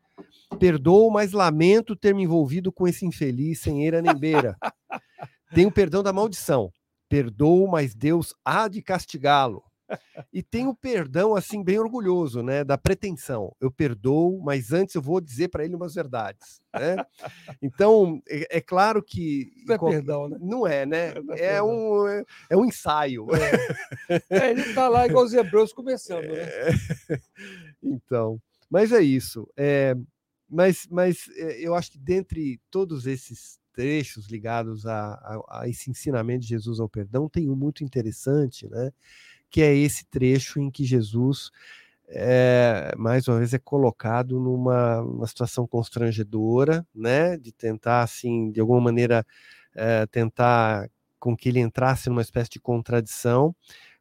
Perdoo, mas lamento ter me envolvido com esse infeliz sem eira nem beira. Tenho perdão da maldição. Perdoo, mas Deus há de castigá-lo. E tem o perdão, assim, bem orgulhoso, né? Da pretensão. Eu perdoo, mas antes eu vou dizer para ele umas verdades. Né? Então, é, é, claro que. Não é perdão, né? Não é, né? É, é um, é, é, um ensaio. É. é ele está lá igual os hebreus começando, né? [LAUGHS] Então, mas é isso. É, mas, mas eh, eu acho que dentre todos esses trechos ligados a, a, a, esse ensinamento de Jesus ao perdão, tem um muito interessante, né? Que é esse trecho em que Jesus, é, mais uma vez, é colocado numa, situação constrangedora, né? De tentar, assim, de alguma maneira, é, tentar com que ele entrasse numa espécie de contradição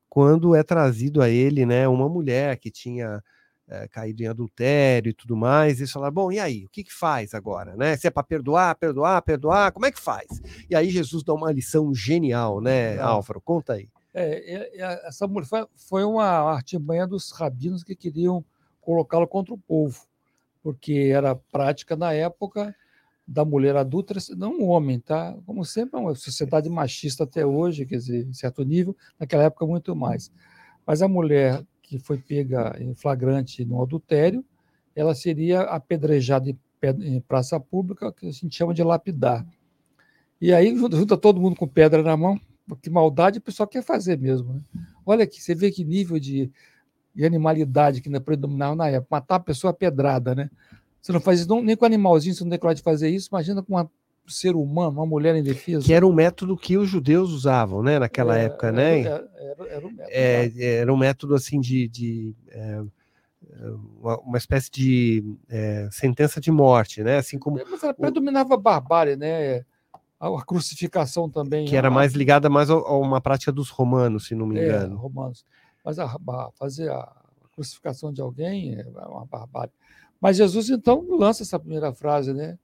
quando é trazido a ele, né, uma mulher que tinha é, caído em adultério e tudo mais, e falar, bom, e aí, o que que faz agora, né? Se é para perdoar, perdoar, perdoar, como é que faz? E aí Jesus dá uma lição genial, né, Álvaro? Conta aí. É, essa mulher foi, foi uma artimanha dos rabinos que queriam colocá-lo contra o povo, porque era prática na época da mulher adulta, não um homem, tá? Como sempre, é uma sociedade machista até hoje, quer dizer, em certo nível, naquela época muito mais. Mas a mulher que foi pega em flagrante no adultério, ela seria apedrejada em praça pública, que a gente chama de lapidar. E aí junta todo mundo com pedra na mão, que maldade o pessoal quer fazer mesmo. Né? Olha aqui, você vê que nível de, de animalidade que ainda predominava na época, matar a pessoa pedrada, né? Você não faz isso nem com animalzinho, você não tem coragem de fazer isso, imagina com um ser humano, uma mulher indefesa. Que era um método que os judeus usavam, né, naquela é, época, né? Era, era, era, um método, é, era um método assim de, de é, uma, uma, espécie de é, sentença de morte, né? Assim como mas ela predominava a barbárie, né? A, crucificação também. Que era a, mais ligada mais a, uma prática dos romanos, se não me é, engano. É, romanos. Mas a, fazer a crucificação de alguém é uma barbárie. Mas Jesus, então, lança essa primeira frase, né?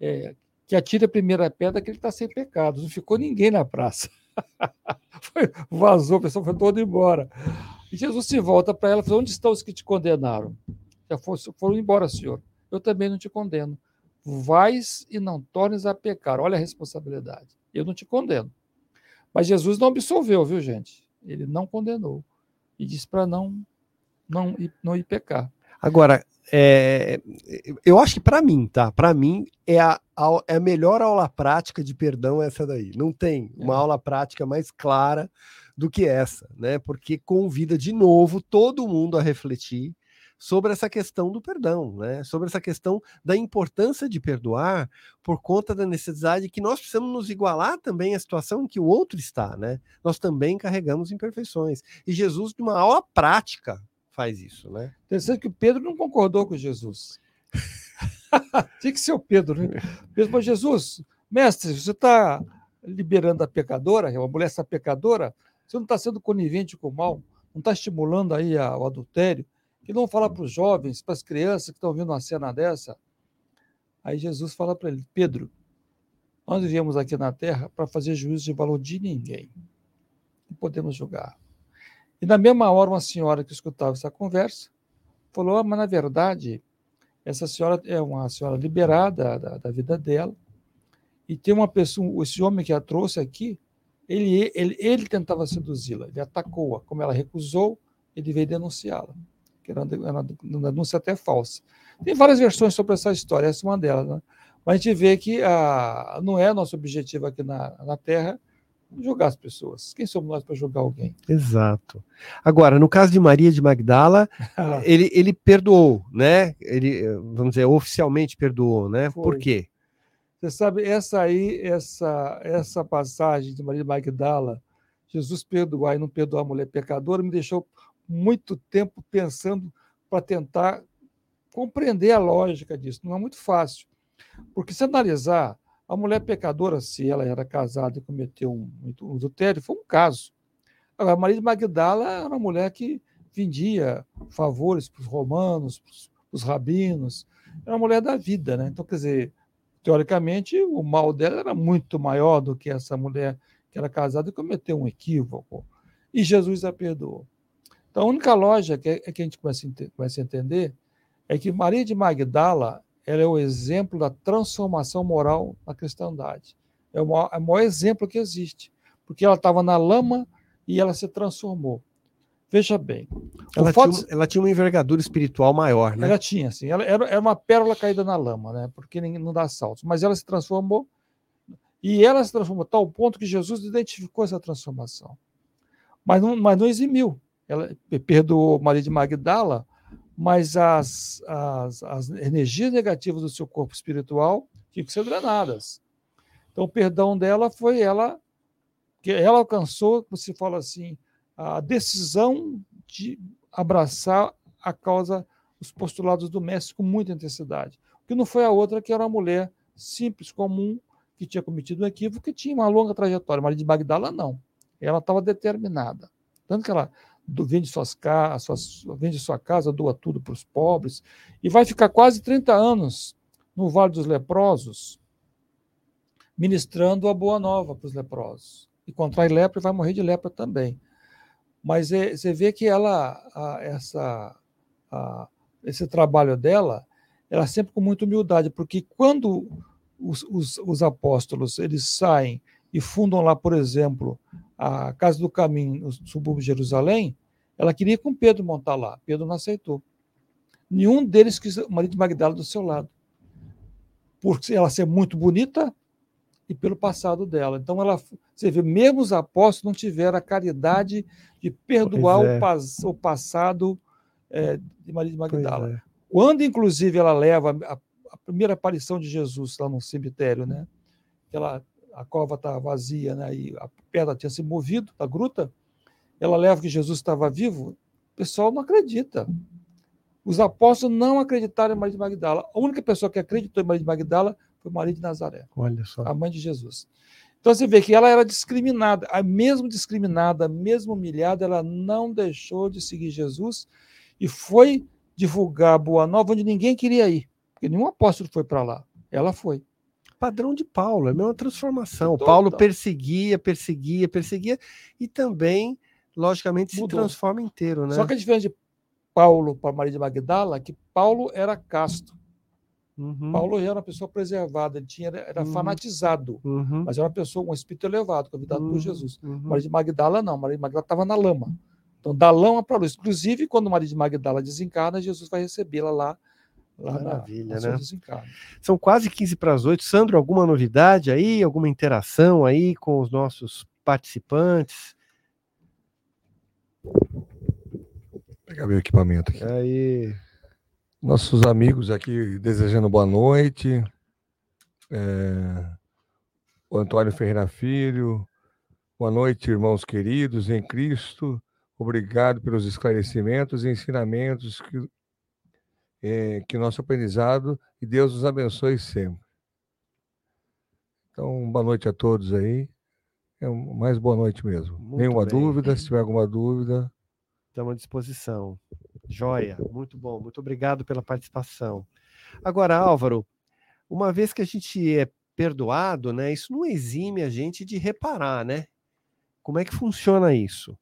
É, que atire a primeira pedra que ele está sem pecados. Não ficou ninguém na praça. [LAUGHS] foi, vazou, a pessoa foi toda embora. E Jesus se volta para ela e fala: Onde estão os que te condenaram? Já foram, foram embora, Senhor. Eu também não te condeno. Vais e não tornes a pecar. Olha a responsabilidade. Eu não te condeno. Mas Jesus não absolveu, viu, gente? Ele não condenou. E disse para não, não, não ir pecar. Agora, é, eu acho que para mim, tá? Para mim é a, a, é a melhor aula prática de perdão essa daí. Não tem uma é. aula prática mais clara do que essa, né? Porque convida de novo todo mundo a refletir sobre essa questão do perdão, né? Sobre essa questão da importância de perdoar por conta da necessidade que nós precisamos nos igualar também à situação em que o outro está, né? Nós também carregamos imperfeições. E Jesus, de uma aula prática, faz isso, né? Interessante que o Pedro não concordou com Jesus. [LAUGHS] Tinha que ser o Pedro, né? Pedro Jesus, mestre, você está liberando a pecadora, a mulher está pecadora, você não está sendo conivente com o mal, não está estimulando aí a, o adultério, que não falar para os jovens, para as crianças que estão vendo uma cena dessa. Aí Jesus fala para ele, Pedro, nós viemos aqui na terra para fazer juízo de valor de ninguém. Não podemos julgar. E na mesma hora, uma senhora que escutava essa conversa falou: ah, mas na verdade, essa senhora é uma senhora liberada da, da vida dela, e tem uma pessoa, esse homem que a trouxe aqui, ele, ele, ele tentava seduzi-la, ele atacou-a. Como ela recusou, ele veio denunciá-la, que era uma, uma denúncia até falsa. Tem várias versões sobre essa história, essa é uma delas. Né? Mas a gente vê que a, não é nosso objetivo aqui na, na Terra julgar as pessoas. Quem somos nós para julgar alguém? Exato. Agora, no caso de Maria de Magdala, [LAUGHS] ele, ele perdoou, né? Ele, vamos dizer, oficialmente perdoou, né? Foi. Por quê? Você sabe, essa aí, essa, essa passagem de Maria de Magdala, Jesus perdoar e não perdoar a mulher pecadora, me deixou muito tempo pensando para tentar compreender a lógica disso. Não é muito fácil. Porque se analisar a mulher pecadora, se ela era casada e cometeu um, um adultério, foi um caso. Agora, Maria de Magdala era uma mulher que vendia favores para os romanos, para os rabinos, era uma mulher da vida, né? Então, quer dizer, teoricamente, o mal dela era muito maior do que essa mulher que era casada e cometeu um equívoco. E Jesus a perdoou. Então, a única lógica que, é que a gente começa a entender é que Maria de Magdala ela é o exemplo da transformação moral na cristandade. É o maior, é o maior exemplo que existe, porque ela estava na lama e ela se transformou. Veja bem. Ela, fato... tinha, ela, tinha, uma envergadura espiritual maior, né? Ela tinha, sim. Ela era, era uma pérola caída na lama, né? Porque não dá saltos. Mas ela se transformou e ela se transformou a tal ponto que Jesus identificou essa transformação. Mas não, mas não eximiu. Ela perdoou Maria de Magdala mas as, as, as energias negativas do seu corpo espiritual tinham que ser drenadas. Então, o perdão dela foi ela, que ela alcançou, se fala assim, a decisão de abraçar a causa, os postulados do mestre com muita intensidade. O que não foi a outra, que era uma mulher simples, comum, que tinha cometido um equívoco, que tinha uma longa trajetória. Maria de Magdala, não. Ela estava determinada. Tanto que ela vende, suas, suas, vende sua casa, doa tudo para os pobres, e vai ficar quase 30 anos no Vale dos Leprosos, ministrando a boa nova para os leprosos. E contrai lepra e vai morrer de lepra também. Mas é, você vê que ela, a, essa, a, esse trabalho dela, ela sempre com muita humildade, porque quando os, os, os apóstolos eles saem e fundam lá, por exemplo, a Casa do Caminho, no subúrbio de Jerusalém, ela queria com Pedro montar lá. Pedro não aceitou. Nenhum deles quis o marido de Magdala do seu lado. Por ela ser muito bonita e pelo passado dela. Então, ela, você vê, mesmo os apóstolos não tiveram a caridade de perdoar é. o, o, passado é, de Maria de Magdala. É. Quando, inclusive, ela leva a, a, primeira aparição de Jesus lá no cemitério, né? Ela a cova está vazia, né? e a pedra tinha se movido da gruta, ela leva que Jesus estava vivo, o pessoal não acredita. Os apóstolos não acreditaram em Maria de Magdala. A única pessoa que acreditou em Maria de Magdala foi Maria de Nazaré, Olha só. a mãe de Jesus. Então você vê que ela era discriminada, a mesmo discriminada, mesmo humilhada, ela não deixou de seguir Jesus e foi divulgar a boa nova onde ninguém queria ir, porque nenhum apóstolo foi para lá. Ela foi padrão de Paulo, é a mesma transformação. Total. Paulo perseguia, perseguia, perseguia e também, logicamente, Mudou. se transforma inteiro, né? Só que a diferença de Paulo para Maria de Magdala é que Paulo era casto. Uhum. Paulo era uma pessoa preservada, ele tinha, era uhum. fanatizado, uhum. mas era uma pessoa, um espírito elevado, convidado por uhum. Jesus. Uhum. Maria de Magdala não, Maria de Magdala estava na lama. Então, da lama para a luz. Inclusive, quando Maria de Magdala desencarna, Jesus vai recebê-la lá Maravilha, na, né? São quase 15 para as 8. Sandro, alguma novidade aí? Alguma interação aí com os nossos participantes? Vou pegar meu equipamento aqui. Aí. Nossos amigos aqui desejando boa noite. É... O Antônio Ferreira Filho. Boa noite, irmãos queridos em Cristo. Obrigado pelos esclarecimentos e ensinamentos que é, que nosso aprendizado e Deus nos abençoe sempre. Então, boa noite a todos aí. É mais boa noite mesmo. Muito Nenhuma bem. dúvida, se tiver alguma dúvida. Estamos à disposição. Joia, muito bom. Muito obrigado pela participação. Agora, Álvaro, uma vez que a gente é perdoado, né, isso não exime a gente de reparar, né? Como é que funciona isso?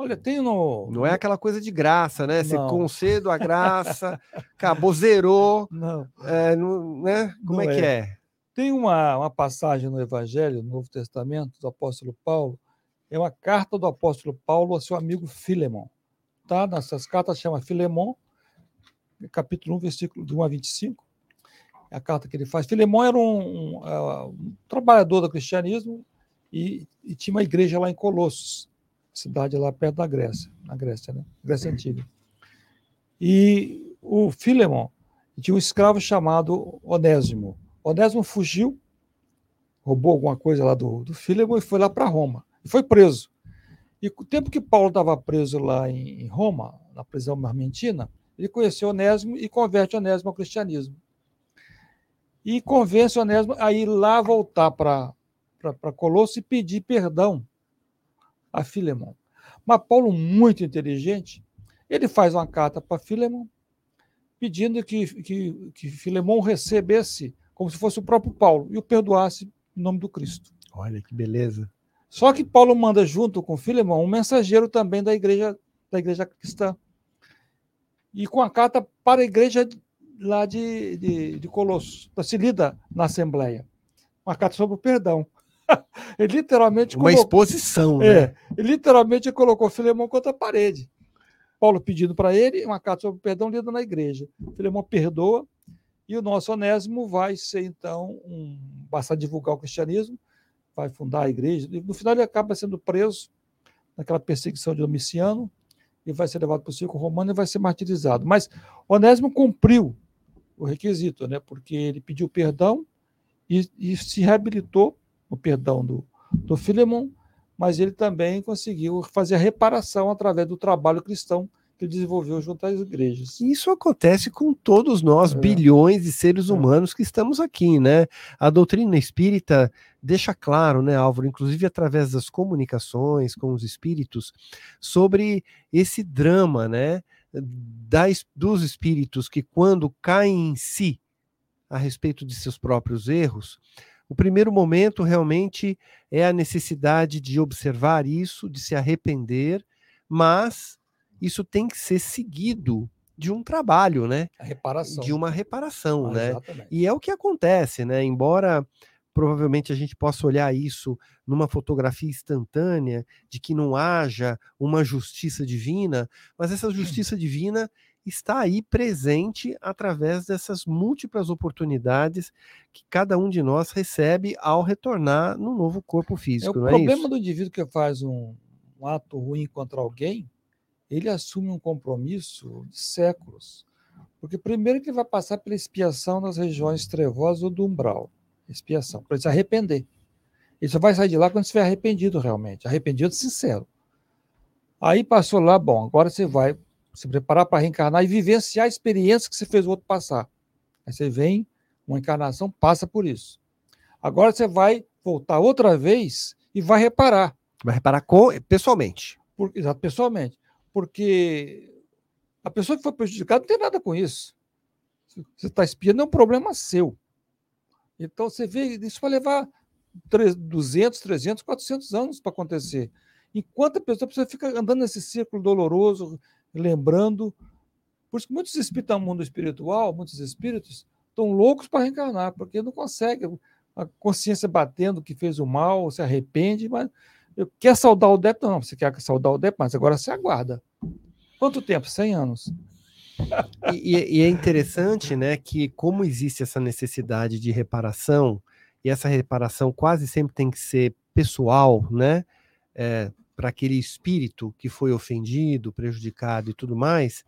Olha, tem no. Não é aquela coisa de graça, né? Você concedo a graça, [LAUGHS] acabou, zerou. Não. É, não, né? Como não é, é que é? Tem uma, uma passagem no Evangelho, no Novo Testamento, do apóstolo Paulo, é uma carta do apóstolo Paulo ao seu amigo Filemon. Tá? Nessas cartas chama Filemon, capítulo 1, versículo de 1 a 25. É a carta que ele faz. Filemon era um, um, é, um trabalhador do cristianismo e, e tinha uma igreja lá em Colossos cidade lá perto da Grécia, na Grécia, né? Grécia Antiga. E o Filemon tinha um escravo chamado Onésimo. Onésimo fugiu, roubou alguma coisa lá do, do Filemon e foi lá para Roma. E foi preso. E o tempo que Paulo estava preso lá em, em Roma, na prisão argentina, ele conheceu Onésimo e converte Onésimo ao cristianismo. E convence Onésimo a ir lá voltar para Colosso e pedir perdão a Filemon. Mas Paulo, muito inteligente, ele faz uma carta para Filemon, pedindo que, que, que Filemon recebesse como se fosse o próprio Paulo e o perdoasse em nome do Cristo. Olha que beleza. Só que Paulo manda junto com Filemon um mensageiro também da igreja da igreja cristã. E com a carta para a igreja lá de, de, de Colossos, se lida na Assembleia. Uma carta sobre o perdão. Ele [LAUGHS] literalmente Uma colocou, exposição, é, né? Ele literalmente colocou Filemão contra a parede. Paulo pedindo para ele uma carta sobre perdão lida na igreja. Filemão perdoa e o nosso Onésimo vai ser, então, um, passar a divulgar o cristianismo, vai fundar a igreja. E no final ele acaba sendo preso naquela perseguição de Domiciano e vai ser levado para o circo romano e vai ser martirizado. Mas Onésimo cumpriu o requisito, né? porque ele pediu perdão e, e se reabilitou o perdão do, do Filemon, mas ele também conseguiu fazer a reparação através do trabalho cristão que desenvolveu junto às igrejas. Isso acontece com todos nós, É. bilhões de seres É. humanos que estamos aqui, né? A doutrina espírita deixa claro, né, Álvaro, inclusive através das comunicações com os espíritos, sobre esse drama, né, das, dos espíritos que quando caem em si a respeito de seus próprios erros, o primeiro momento realmente é a necessidade de observar isso, de se arrepender, mas isso tem que ser seguido de um trabalho, né? A reparação. De uma reparação, Ah, né? Exatamente. E é o que acontece, né? Embora provavelmente a gente possa olhar isso numa fotografia instantânea, de que não haja uma justiça divina, mas essa [CLEARS THROAT] justiça divina está aí presente através dessas múltiplas oportunidades que cada um de nós recebe ao retornar no novo corpo É, físico, o não é problema isso? do indivíduo que faz um, um ato ruim contra alguém, ele assume um compromisso de séculos. Porque primeiro que ele vai passar pela expiação nas regiões trevosas ou do umbral. Expiação, para ele se arrepender. Ele só vai sair de lá quando estiver arrependido realmente, arrependido sincero. Aí passou lá, bom, agora você vai se preparar para reencarnar e vivenciar a experiência que você fez o outro passar. Aí você vem, uma encarnação passa por isso. Agora você vai voltar outra vez e vai reparar, Vai reparar com, pessoalmente. por, exato, pessoalmente, porque a pessoa que foi prejudicada não tem nada com isso. Você está espiando, é um problema seu. Então você vê, isso vai levar tre- 200, 300, 400 anos para acontecer. Enquanto a pessoa, a pessoa fica andando nesse círculo doloroso, lembrando. Por isso que muitos espíritos no mundo espiritual, muitos espíritos, estão loucos para reencarnar, porque não conseguem. A consciência batendo que fez o mal, se arrepende, mas quer saudar o débito? Não, você quer saudar o débito, mas agora você aguarda. Quanto tempo? 100 anos. E, e- é interessante, né, que como existe essa necessidade de reparação, e essa reparação quase sempre tem que ser pessoal, né, para aquele espírito que foi ofendido, prejudicado e tudo mais,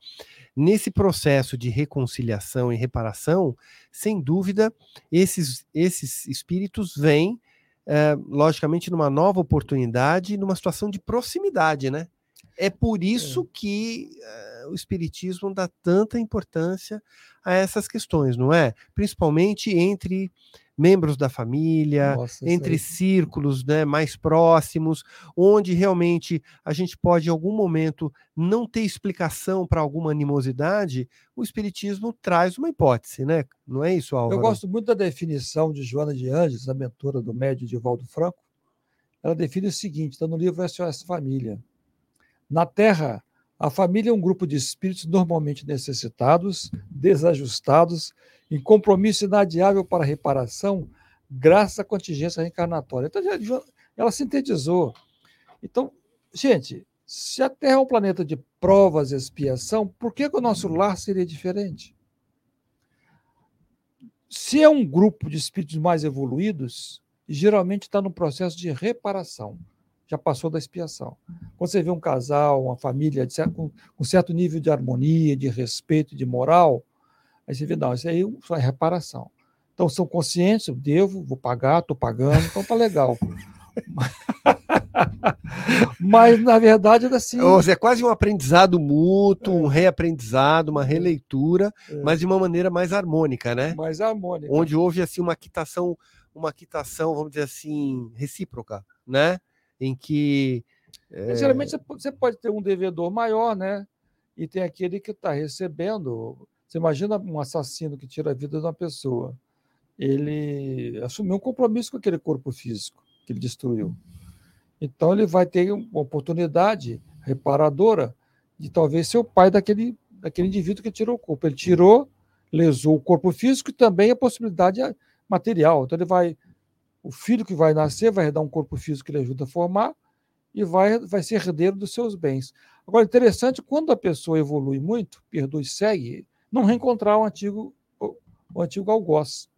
nesse processo de reconciliação e reparação, sem dúvida, esses, esses espíritos vêm, eh, logicamente, numa nova oportunidade, numa situação de proximidade, né? É por isso que eh, o Espiritismo dá tanta importância a essas questões, não é? Principalmente entre membros da família, Nossa, entre círculos né, mais próximos, onde realmente a gente pode, em algum momento, não ter explicação para alguma animosidade, o Espiritismo traz uma hipótese, né? Não é isso. Álvaro? Eu gosto muito da definição de Joana de Anjos, a mentora do médio Divaldo Franco. Ela define o seguinte, está no livro SOS Família. Na Terra, a família é um grupo de espíritos normalmente necessitados, desajustados, em compromisso inadiável para reparação, graças à contingência reencarnatória. Então, ela sintetizou. Então, gente, se a Terra é um planeta de provas e expiação, por que, que o nosso lar seria diferente? Se é um grupo de espíritos mais evoluídos, geralmente está no processo de reparação, já passou da expiação. Quando você vê um casal, uma família certo- com, com certo nível de harmonia, de respeito, de moral, aí você vê, não, isso aí só é reparação. Então são conscientes, eu devo, vou pagar, estou pagando, então tá legal. [LAUGHS] Mas, na verdade, era assim. É quase um aprendizado mútuo, um reaprendizado, uma releitura, É. mas de uma maneira mais harmônica, né? mais harmônica. Onde houve assim uma quitação, uma quitação, vamos dizer assim, recíproca, né? Em que Mas, Geralmente você pode ter um devedor maior, né? E tem aquele que está recebendo. Você imagina um assassino que tira a vida de uma pessoa. Ele assumiu um compromisso com aquele corpo físico que ele destruiu. Então ele vai ter uma oportunidade reparadora de talvez ser o pai daquele, daquele indivíduo que tirou o corpo. Ele tirou, lesou o corpo físico e também a possibilidade material. Então ele vai, o filho que vai nascer vai herdar um corpo físico que ele ajuda a formar e vai, vai ser herdeiro dos seus bens. Agora, interessante, quando a pessoa evolui muito, perdoa e segue, não reencontrar o antigo, o, antigo algoz.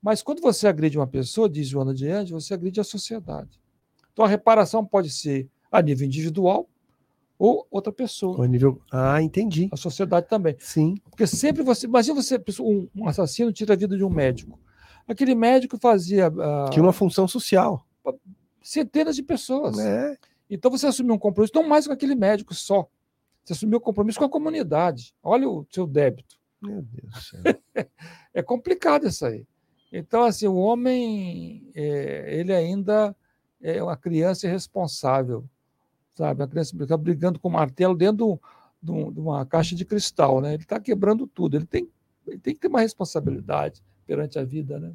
Mas quando você agride uma pessoa, diz Joana de Anjos, você agride a sociedade. Então a reparação pode ser a nível individual ou outra pessoa. o nível. Ah, entendi. A sociedade também. Sim. Porque sempre você. Imagina você, um assassino tira a vida de um médico. Aquele médico fazia ah, Tinha uma função social. centenas de pessoas. né? Então você assumiu um compromisso, não mais com aquele médico só. Você assumiu o compromisso com a comunidade. Olha o seu débito. Meu Deus do céu. [LAUGHS] é complicado isso aí. Então, assim, o homem, é, ele ainda é uma criança irresponsável, sabe? A criança está brigando com o martelo dentro de, uma caixa de cristal, né? Ele está quebrando tudo. Ele tem, ele tem que ter uma responsabilidade perante a vida, né?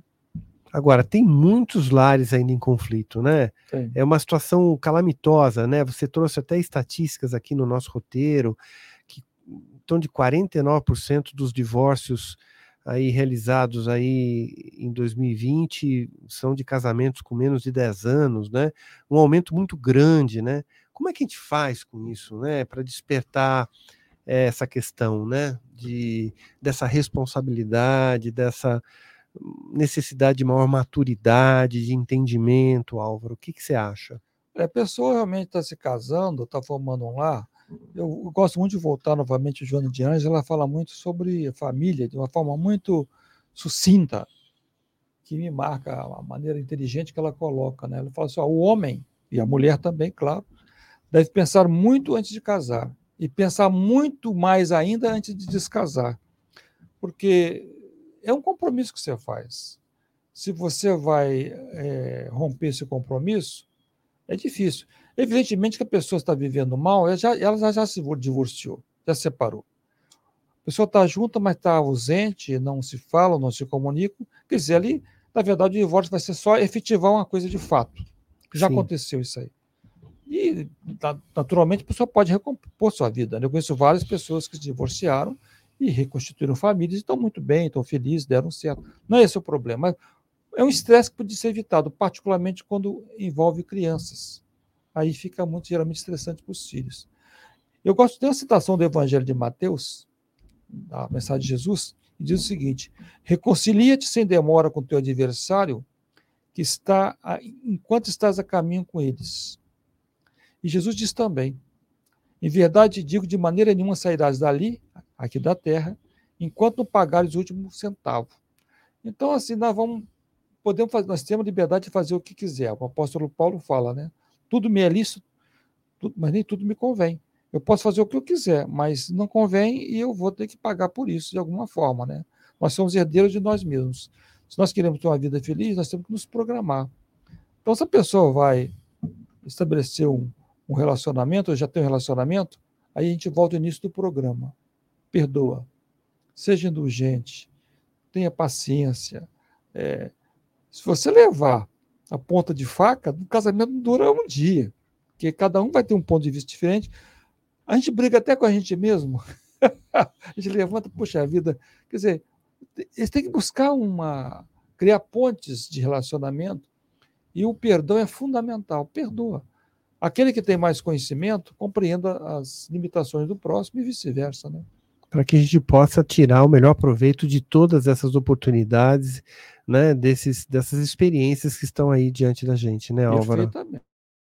Agora, tem muitos lares ainda em conflito, né? É uma situação calamitosa, né? Você trouxe até estatísticas aqui no nosso roteiro, que estão de 49% dos divórcios aí realizados aí em 2020 são de casamentos com menos de 10 anos, né? Um aumento muito grande, né? Como é que a gente faz com isso, né? Para despertar essa questão, né? De, dessa responsabilidade, dessa necessidade de maior maturidade, de entendimento, Álvaro? O que, que você acha? É, a pessoa realmente está se casando, está formando um lar. Eu, eu, gosto muito de voltar novamente Joana de Anjos, ela fala muito sobre família de uma forma muito sucinta, que me marca a maneira inteligente que ela coloca. Né? Ela fala assim: ó, o homem, e a mulher também, claro, deve pensar muito antes de casar e pensar muito mais ainda antes de descasar. Porque é um compromisso que você faz. Se você vai é, romper esse compromisso, é difícil. Evidentemente que a pessoa está vivendo mal, ela já, ela já se divorciou, já separou. A pessoa está junta, mas está ausente, não se fala, não se comunica. Quer dizer, ali, na verdade, o divórcio vai ser só efetivar uma coisa de fato. Já Sim. aconteceu isso aí. E, naturalmente, a pessoa pode recompor sua vida. Né? Eu conheço várias pessoas que se divorciaram e reconstituíram famílias e estão muito bem, estão felizes, deram certo. Não é esse o problema. É um estresse que pode ser evitado, particularmente quando envolve crianças. Aí fica muito, geralmente, estressante para os filhos. Eu gosto de uma citação do Evangelho de Mateus, da mensagem de Jesus, que diz o seguinte: Reconcilia-te sem demora com teu adversário, que está enquanto estás a caminho com eles. E Jesus diz também: Em verdade digo, de maneira nenhuma sairás dali, aqui da terra, enquanto não pagares o último centavo. Então, assim, nós vamos podemos fazer, nós temos liberdade de fazer o que quiser. O apóstolo Paulo fala, né? Tudo me é lícito, mas nem tudo me convém. Eu posso fazer o que eu quiser, mas não convém e eu vou ter que pagar por isso de alguma forma, né? Nós somos herdeiros de nós mesmos. Se nós queremos ter uma vida feliz, nós temos que nos programar. Então, se a pessoa vai estabelecer um, um relacionamento, ou já tem um relacionamento, aí a gente volta ao início do programa perdoa. Seja indulgente, tenha paciência. É, se você levar a ponta de faca, o casamento dura um dia, porque cada um vai ter um ponto de vista diferente. A gente briga até com a gente mesmo. [LAUGHS] a gente levanta, puxa vida. Quer dizer, eles têm que buscar uma. criar pontes de relacionamento. E o perdão é fundamental. Perdoa. Aquele que tem mais conhecimento compreenda as limitações do próximo e vice-versa, né? para que a gente possa tirar o melhor proveito de todas essas oportunidades, né, desses, dessas experiências que estão aí diante da gente, né, Álvaro?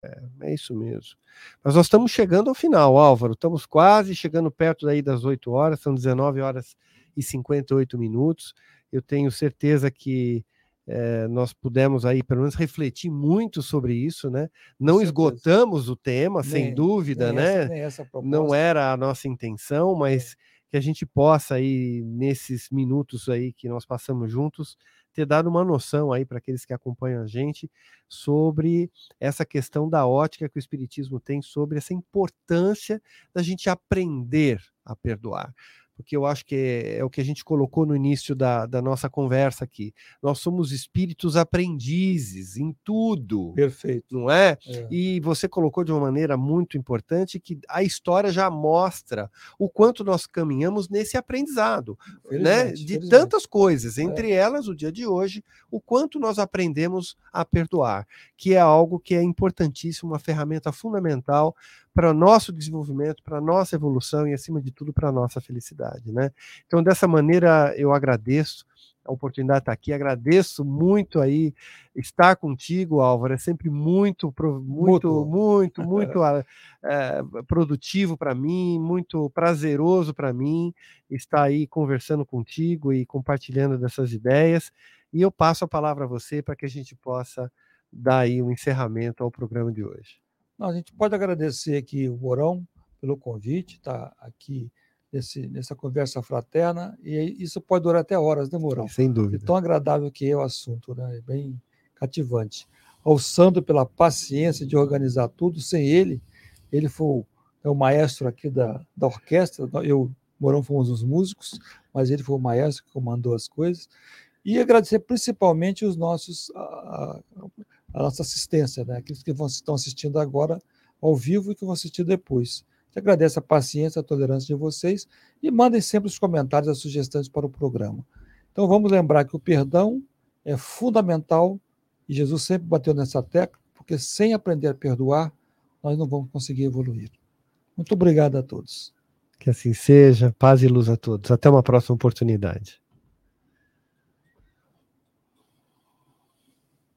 É, é isso mesmo. Mas nós estamos chegando ao final, Álvaro. Estamos quase chegando perto daí das 8 horas, são 19 horas e 58 minutos. Eu tenho certeza que é, nós pudemos aí pelo menos refletir muito sobre isso, né? Não esgotamos o tema, nem, sem dúvida, né? Essa, Não era a nossa intenção, mas é que a gente possa aí nesses minutos aí que nós passamos juntos ter dado uma noção aí para aqueles que acompanham a gente sobre essa questão da ótica que o espiritismo tem sobre essa importância da gente aprender a perdoar porque eu acho que é, é, o que a gente colocou no início da, da nossa conversa aqui. Nós somos espíritos aprendizes em tudo. Perfeito. Não é? é? E você colocou de uma maneira muito importante que a história já mostra o quanto nós caminhamos nesse aprendizado, né? De felizmente. tantas coisas, entre é. elas o dia de hoje, o quanto nós aprendemos a perdoar, que é algo que é importantíssimo, uma ferramenta fundamental para o nosso desenvolvimento, para a nossa evolução e, acima de tudo, para a nossa felicidade. Né? Então, dessa maneira, eu agradeço a oportunidade de estar aqui, agradeço muito aí estar contigo, Álvaro, é sempre muito, muito, muito, [LAUGHS] muito é, produtivo para mim, muito prazeroso para mim estar aí conversando contigo e compartilhando dessas ideias, e eu passo a palavra a você para que a gente possa dar aí um encerramento ao programa de hoje. Não, a gente pode agradecer aqui o Morão pelo convite, tá aqui nesse, nessa conversa fraterna, e isso pode durar até horas, né, Mourão? Sem dúvida. De tão agradável que é o assunto, né? É bem cativante. Ao Sandro pela paciência de organizar tudo, sem ele, ele foi é o maestro aqui da, da orquestra, eu, Mourão, fomos os músicos, mas ele foi o maestro que comandou as coisas, e agradecer principalmente os nossos, a, a nossa assistência, né? aqueles que estão assistindo agora ao vivo e que vão assistir depois. Te agradeço a paciência, a tolerância de vocês e mandem sempre os comentários, as sugestões para o programa. Então vamos lembrar que o perdão é fundamental e Jesus sempre bateu nessa tecla, porque sem aprender a perdoar, nós não vamos conseguir evoluir. Muito obrigado a todos. Que assim seja, paz e luz a todos. Até uma próxima oportunidade.